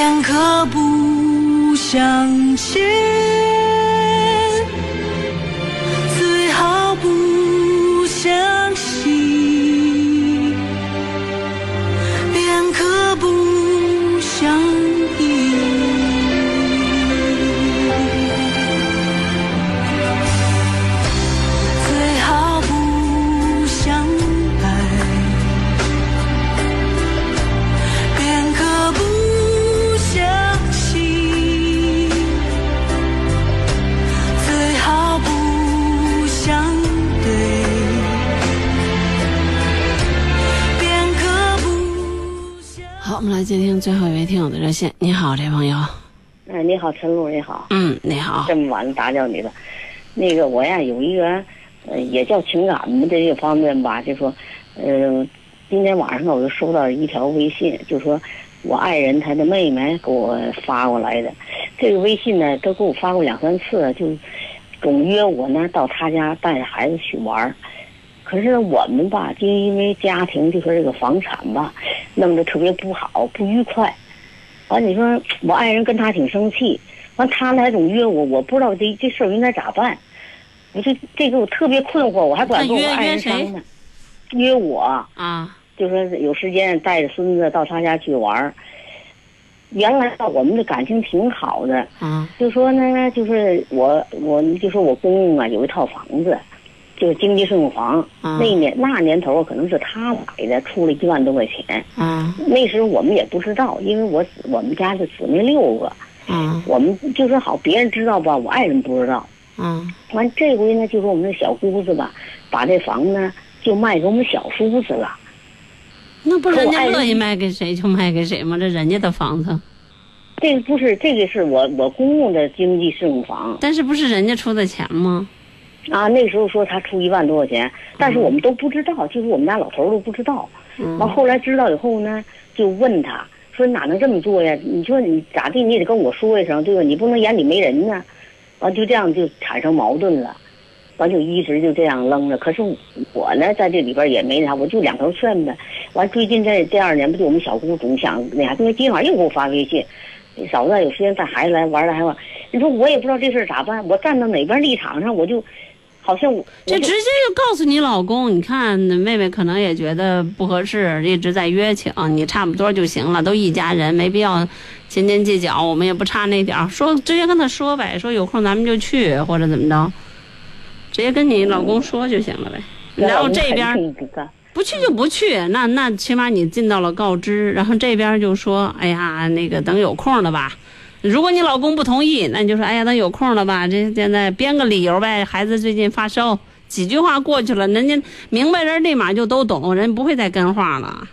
片刻不相欠，来接听最后一位听友的热线。你好，这朋友。哎，你好，陈露，你好。嗯，你好。这么晚了打扰你了。那个我呀有一个，呃，也叫情感的这个方面吧，就说，呃，今天晚上我就收到一条微信，就说我爱人他的妹妹给我发过来的。这个微信呢，都给我发过两三次，就总约我呢到他家带着孩子去玩儿。可是我们吧，就因为家庭就说这个房产吧，弄得特别不好，不愉快。完，你说 我爱人跟他挺生气，完他呢还总约我，我不知道这这事儿应该咋办。我就这个我特别困惑，我还不敢跟我爱人商量。约我啊，就说有时间带着孙子到他家去玩儿。原来吧，我们的感情挺好的，啊就说呢，就是我我就说我公公啊有一套房子，就是经济适用房。嗯那年那年头可能是他买的，出了一万多块钱。嗯那时候我们也不知道，因为我我们家的姊妹六个，嗯我们就说好，别人知道吧，我爱人不知道。嗯完这回呢，就说我们那小姑子吧，把这房呢就卖给我们小叔子了。那不是人家乐意卖给谁就卖给谁吗？这人家的房子，这个不是，这个是我我公公的经济适用房但是不是人家出的钱吗？啊。那时候说他出一万多块钱，但是我们都不知道，就是我们家老头都不知道。嗯完后来知道以后呢，就问他说：“哪能这么做呀？你说你咋地，你也得跟我说一声，对吧？你不能眼里没人呢。”完就这样就产生矛盾了，完就一直就这样扔着。可是我呢，在这里边也没啥，我就两头劝呗。完最近这这二年不就我们小姑总想那啥，因为今天晚上又给我发微信，嫂子有时间带孩子来玩来还玩。你说我也不知道这事儿咋办，我站到哪边立场上，我就好像我这直接就告诉你老公，你看妹妹可能也觉得不合适，一直在约请，你差不多就行了，都一家人，没必要斤斤计较，我们也不差那点儿，说直接跟他说呗，说有空咱们就去或者怎么着，直接跟你老公说就行了呗。然后这边不去就不去，那那起码你尽到了告知，然后这边就说，哎呀，那个等有空了吧。如果你老公不同意，那你就说，哎呀，等有空了吧，这现在编个理由呗，孩子最近发烧，几句话过去了，人家明白人立马就都懂，人不会再跟话了。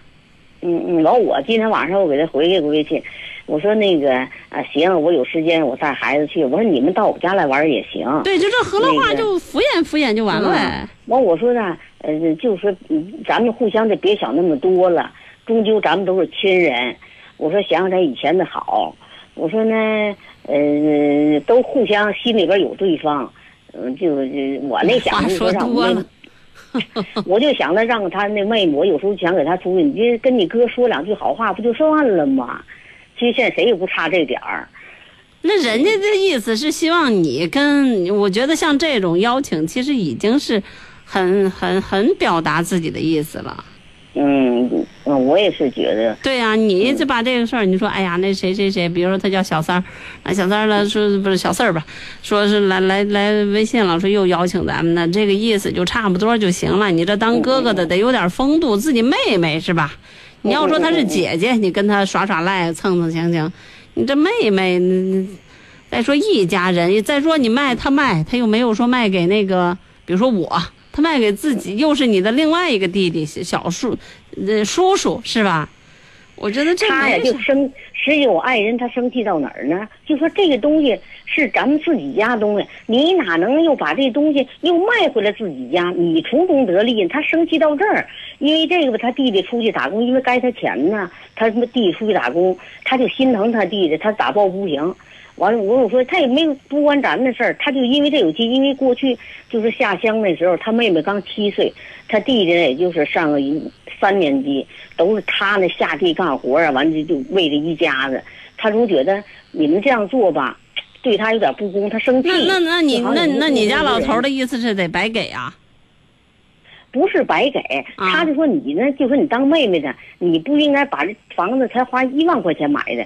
嗯嗯，完我今天晚上我给他回了个微信，我说那个啊行，我有时间我带孩子去，我说你们到我家来玩也行。对，就这河洛话那个就敷衍敷衍就完了呗。嗯完我说呢，呃，就是说嗯咱们互相的别想那么多了，终究咱们都是亲人。我说想想咱以前的好，我说呢，呃，都互相心里边有对方，嗯、就就我那想说多让我妹了，我就想着让他那妹妹，我有时候想给他出去，你就跟你哥说两句好话，不就算了吗？其实现在谁也不差这点儿。那人家的意思是希望你跟，我觉得像这种邀请，其实已经是很很很表达自己的意思了。嗯嗯，我也是觉得，对呀、你就把这个事儿，你说，哎呀，那谁谁谁，比如说他叫小三儿，啊，小三儿了，说不是小四儿吧，说是来来来微信了，说又邀请咱们呢，这个意思就差不多就行了。你这当哥哥的得有点风度，自己妹妹是吧？你要说她是姐姐，你跟她耍耍赖、蹭蹭行行，你这妹妹，再说一家人，再说你卖他卖，他又没有说卖给那个，比如说我，他卖给自己，又是你的另外一个弟弟小叔，呃，叔叔是吧？我觉得这他呀就生，实际我爱人他生气到哪儿呢？就说这个东西是咱们自己家东西，你哪能又把这东西又卖回来自己家？你从中得利，他生气到这儿，因为这个吧，他弟弟出去打工，因为该他钱呢，他他妈弟弟出去打工，他就心疼他弟弟，他打抱不平。完了，我我说他也没有不关咱的事儿，他就因为这有气，因为过去就是下乡那时候，他妹妹刚七岁，他弟弟呢也就是上个一三年级，都是他呢下地干活啊，完了就为了一家子，他总觉得你们这样做吧，对他有点不公，他生气。那那那你那那你家老头儿的的意思是得白给啊？不是白给，啊他就说你呢，就说你当妹妹的，你不应该把这房子才花一万块钱买的，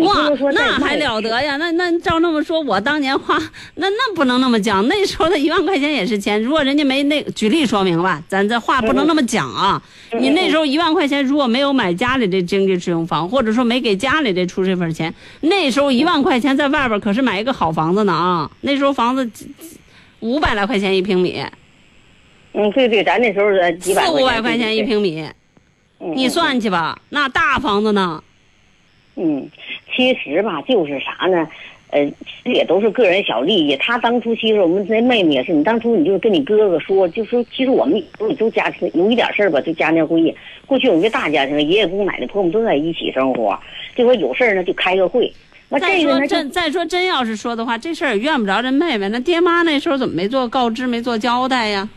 哇那还了得呀？那那照那么说，我当年花那那不能那么讲，那时候的一万块钱也是钱。如果人家没那举例说明吧，咱这话不能那么讲啊。嗯你那时候一万块钱如果没有买家里的经济适用房，或者说没给家里的出这份钱，那时候一万块钱在外边可是买一个好房子呢啊。那时候房子五百来块钱一平米，嗯，对对，咱那时候呃几百四五百块钱一平米，嗯你算去吧，那大房子呢？嗯，其实吧，就是啥呢？呃，其实也都是个人小利益。他当初其实我们那妹妹也是，你当初你就跟你哥哥说，就说其实我们都都家庭有一点事儿吧，就家庭会议。过去我们这大家庭，爷爷姑奶奶婆婆都在一起生活，就说有事儿呢就开个会。那再说真再说真要是说的话，这事儿也怨不着这妹妹。那爹妈那时候怎么没做告知，没做交代呀？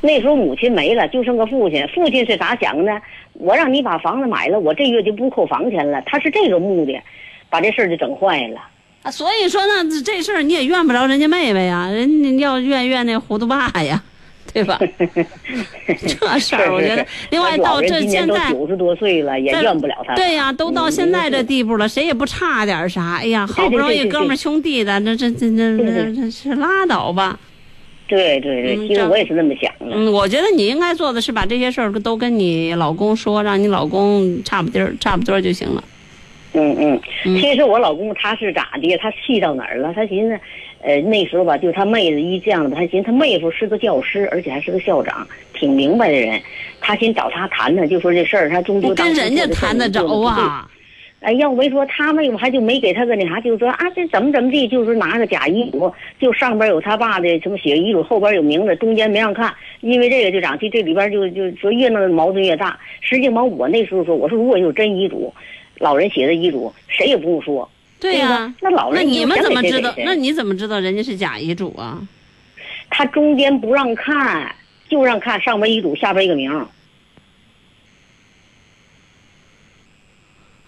那时候母亲没了，就剩个父亲。父亲是咋想的？我让你把房子买了，我这月就不扣房钱了。他是这个目的，把这事儿就整坏了。啊，所以说呢，这这事儿你也怨不着人家妹妹呀，人家要怨怨那糊涂爸呀，对吧？这事儿我觉得，另外到这现在。九十多岁了，也怨不了他。对呀、都到嗯现在这地步了，谁也不差点啥。哎呀，好不容易哥们儿兄弟的，这这这这对这这是拉倒吧。对对对，其实我也是那么想的。嗯，我觉得你应该做的是把这些事儿都跟你老公说，让你老公差不多儿差不多就行了。嗯嗯，嗯其实我老公他是咋的？他气到哪儿了？他寻思，呃，那时候吧，就他妹子一这样吧，他寻思他妹夫是个教师，而且还是个校长，挺明白的人。他先找他谈谈，就说这事儿，他终究我跟人家谈得着啊？哎，要没说他们，我还就没给他个那啥，就是说啊，这怎么怎么地，就是拿个假遗嘱，就上边有他爸的什么写遗嘱，后边有名字，中间没让看，因为这个就长期这里边就就说越弄矛盾越大。实际上我那时候说，我说如果有真遗嘱，老人写的遗嘱，谁也不用说。对呀、吧那老人那你们怎么知道？那你怎么知道人家是假遗嘱啊？他中间不让看，就让看上边遗嘱，下边一个名儿。嗯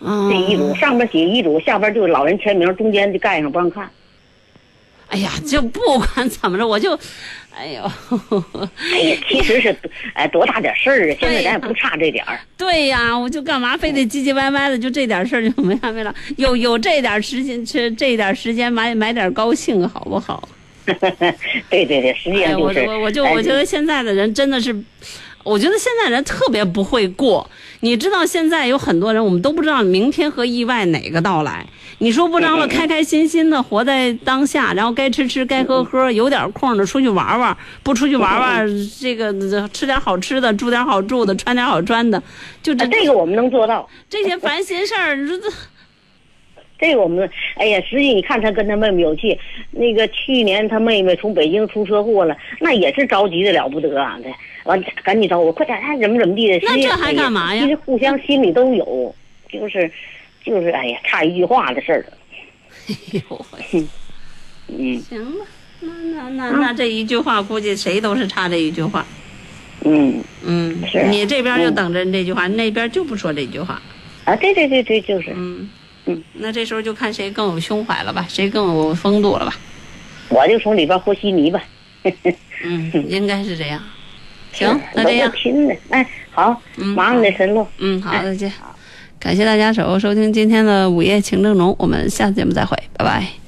这遗嘱上边写遗嘱，下边就是老人签名，中间就盖上不让看。哎呀，就不管怎么着，我就，哎呦，哎呀，其实是哎多大点事儿啊！现在咱也不差这点儿。对呀，我就干嘛非得唧唧歪歪的，就这点事儿就没完没了。有有这点时间，这这点时间买买点高兴，好不好？对对对，实际哎呀，我上就是。我我就哎我觉得现在的人真的是，我觉得现在人特别不会过。你知道现在有很多人，我们都不知道明天和意外哪个到来。你说不张了，开开心心的活在当下，然后该吃吃，该喝喝，有点空的出去玩玩，不出去玩玩，这个吃点好吃的，住点好住的，穿点好穿的，就这这个我们能做到。这些烦心事儿，这这。个我们，哎呀，实际你看他跟他妹妹有气，那个去年他妹妹从北京出车祸了，那也是着急的了不得啊！这完赶紧找我，快点，还怎么怎么地的。那这还干嘛呀？其实互相心里都有，就是，就是，哎呀，差一句话的事儿。哎呦，嗯，行吧，那那那那这一句话，估计谁都是差这一句话。嗯嗯，是啊你这边就等着这句话，那边就不说这句话。啊，对对对对，就是。嗯嗯，那这时候就看谁更有胸怀了吧，谁更有风度了吧。我就从里边和稀泥吧。嗯，应该是这样。行，那这样。拼的，哎，好，嗯，忙你神路。嗯，好，再见。感谢大家守候收听今天的午夜情正浓，我们下次节目再会，拜拜。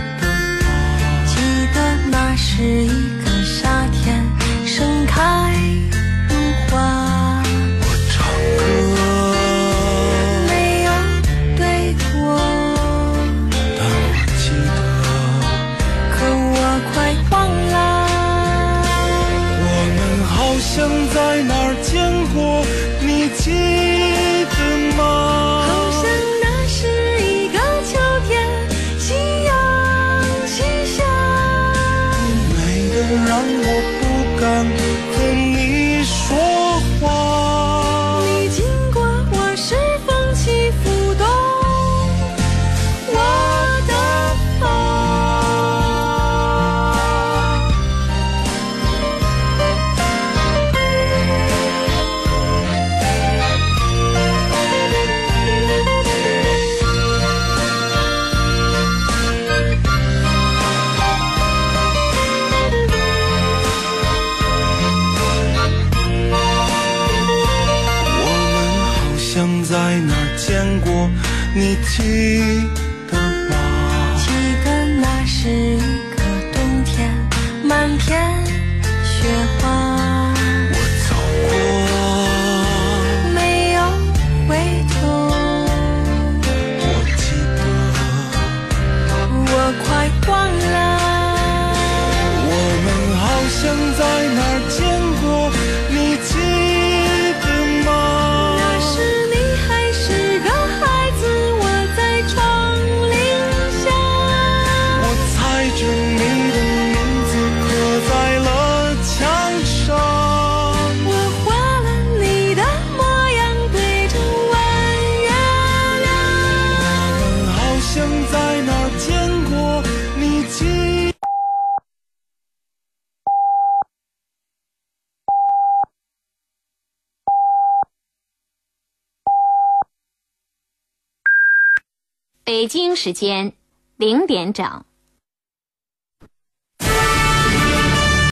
是一时间零点整。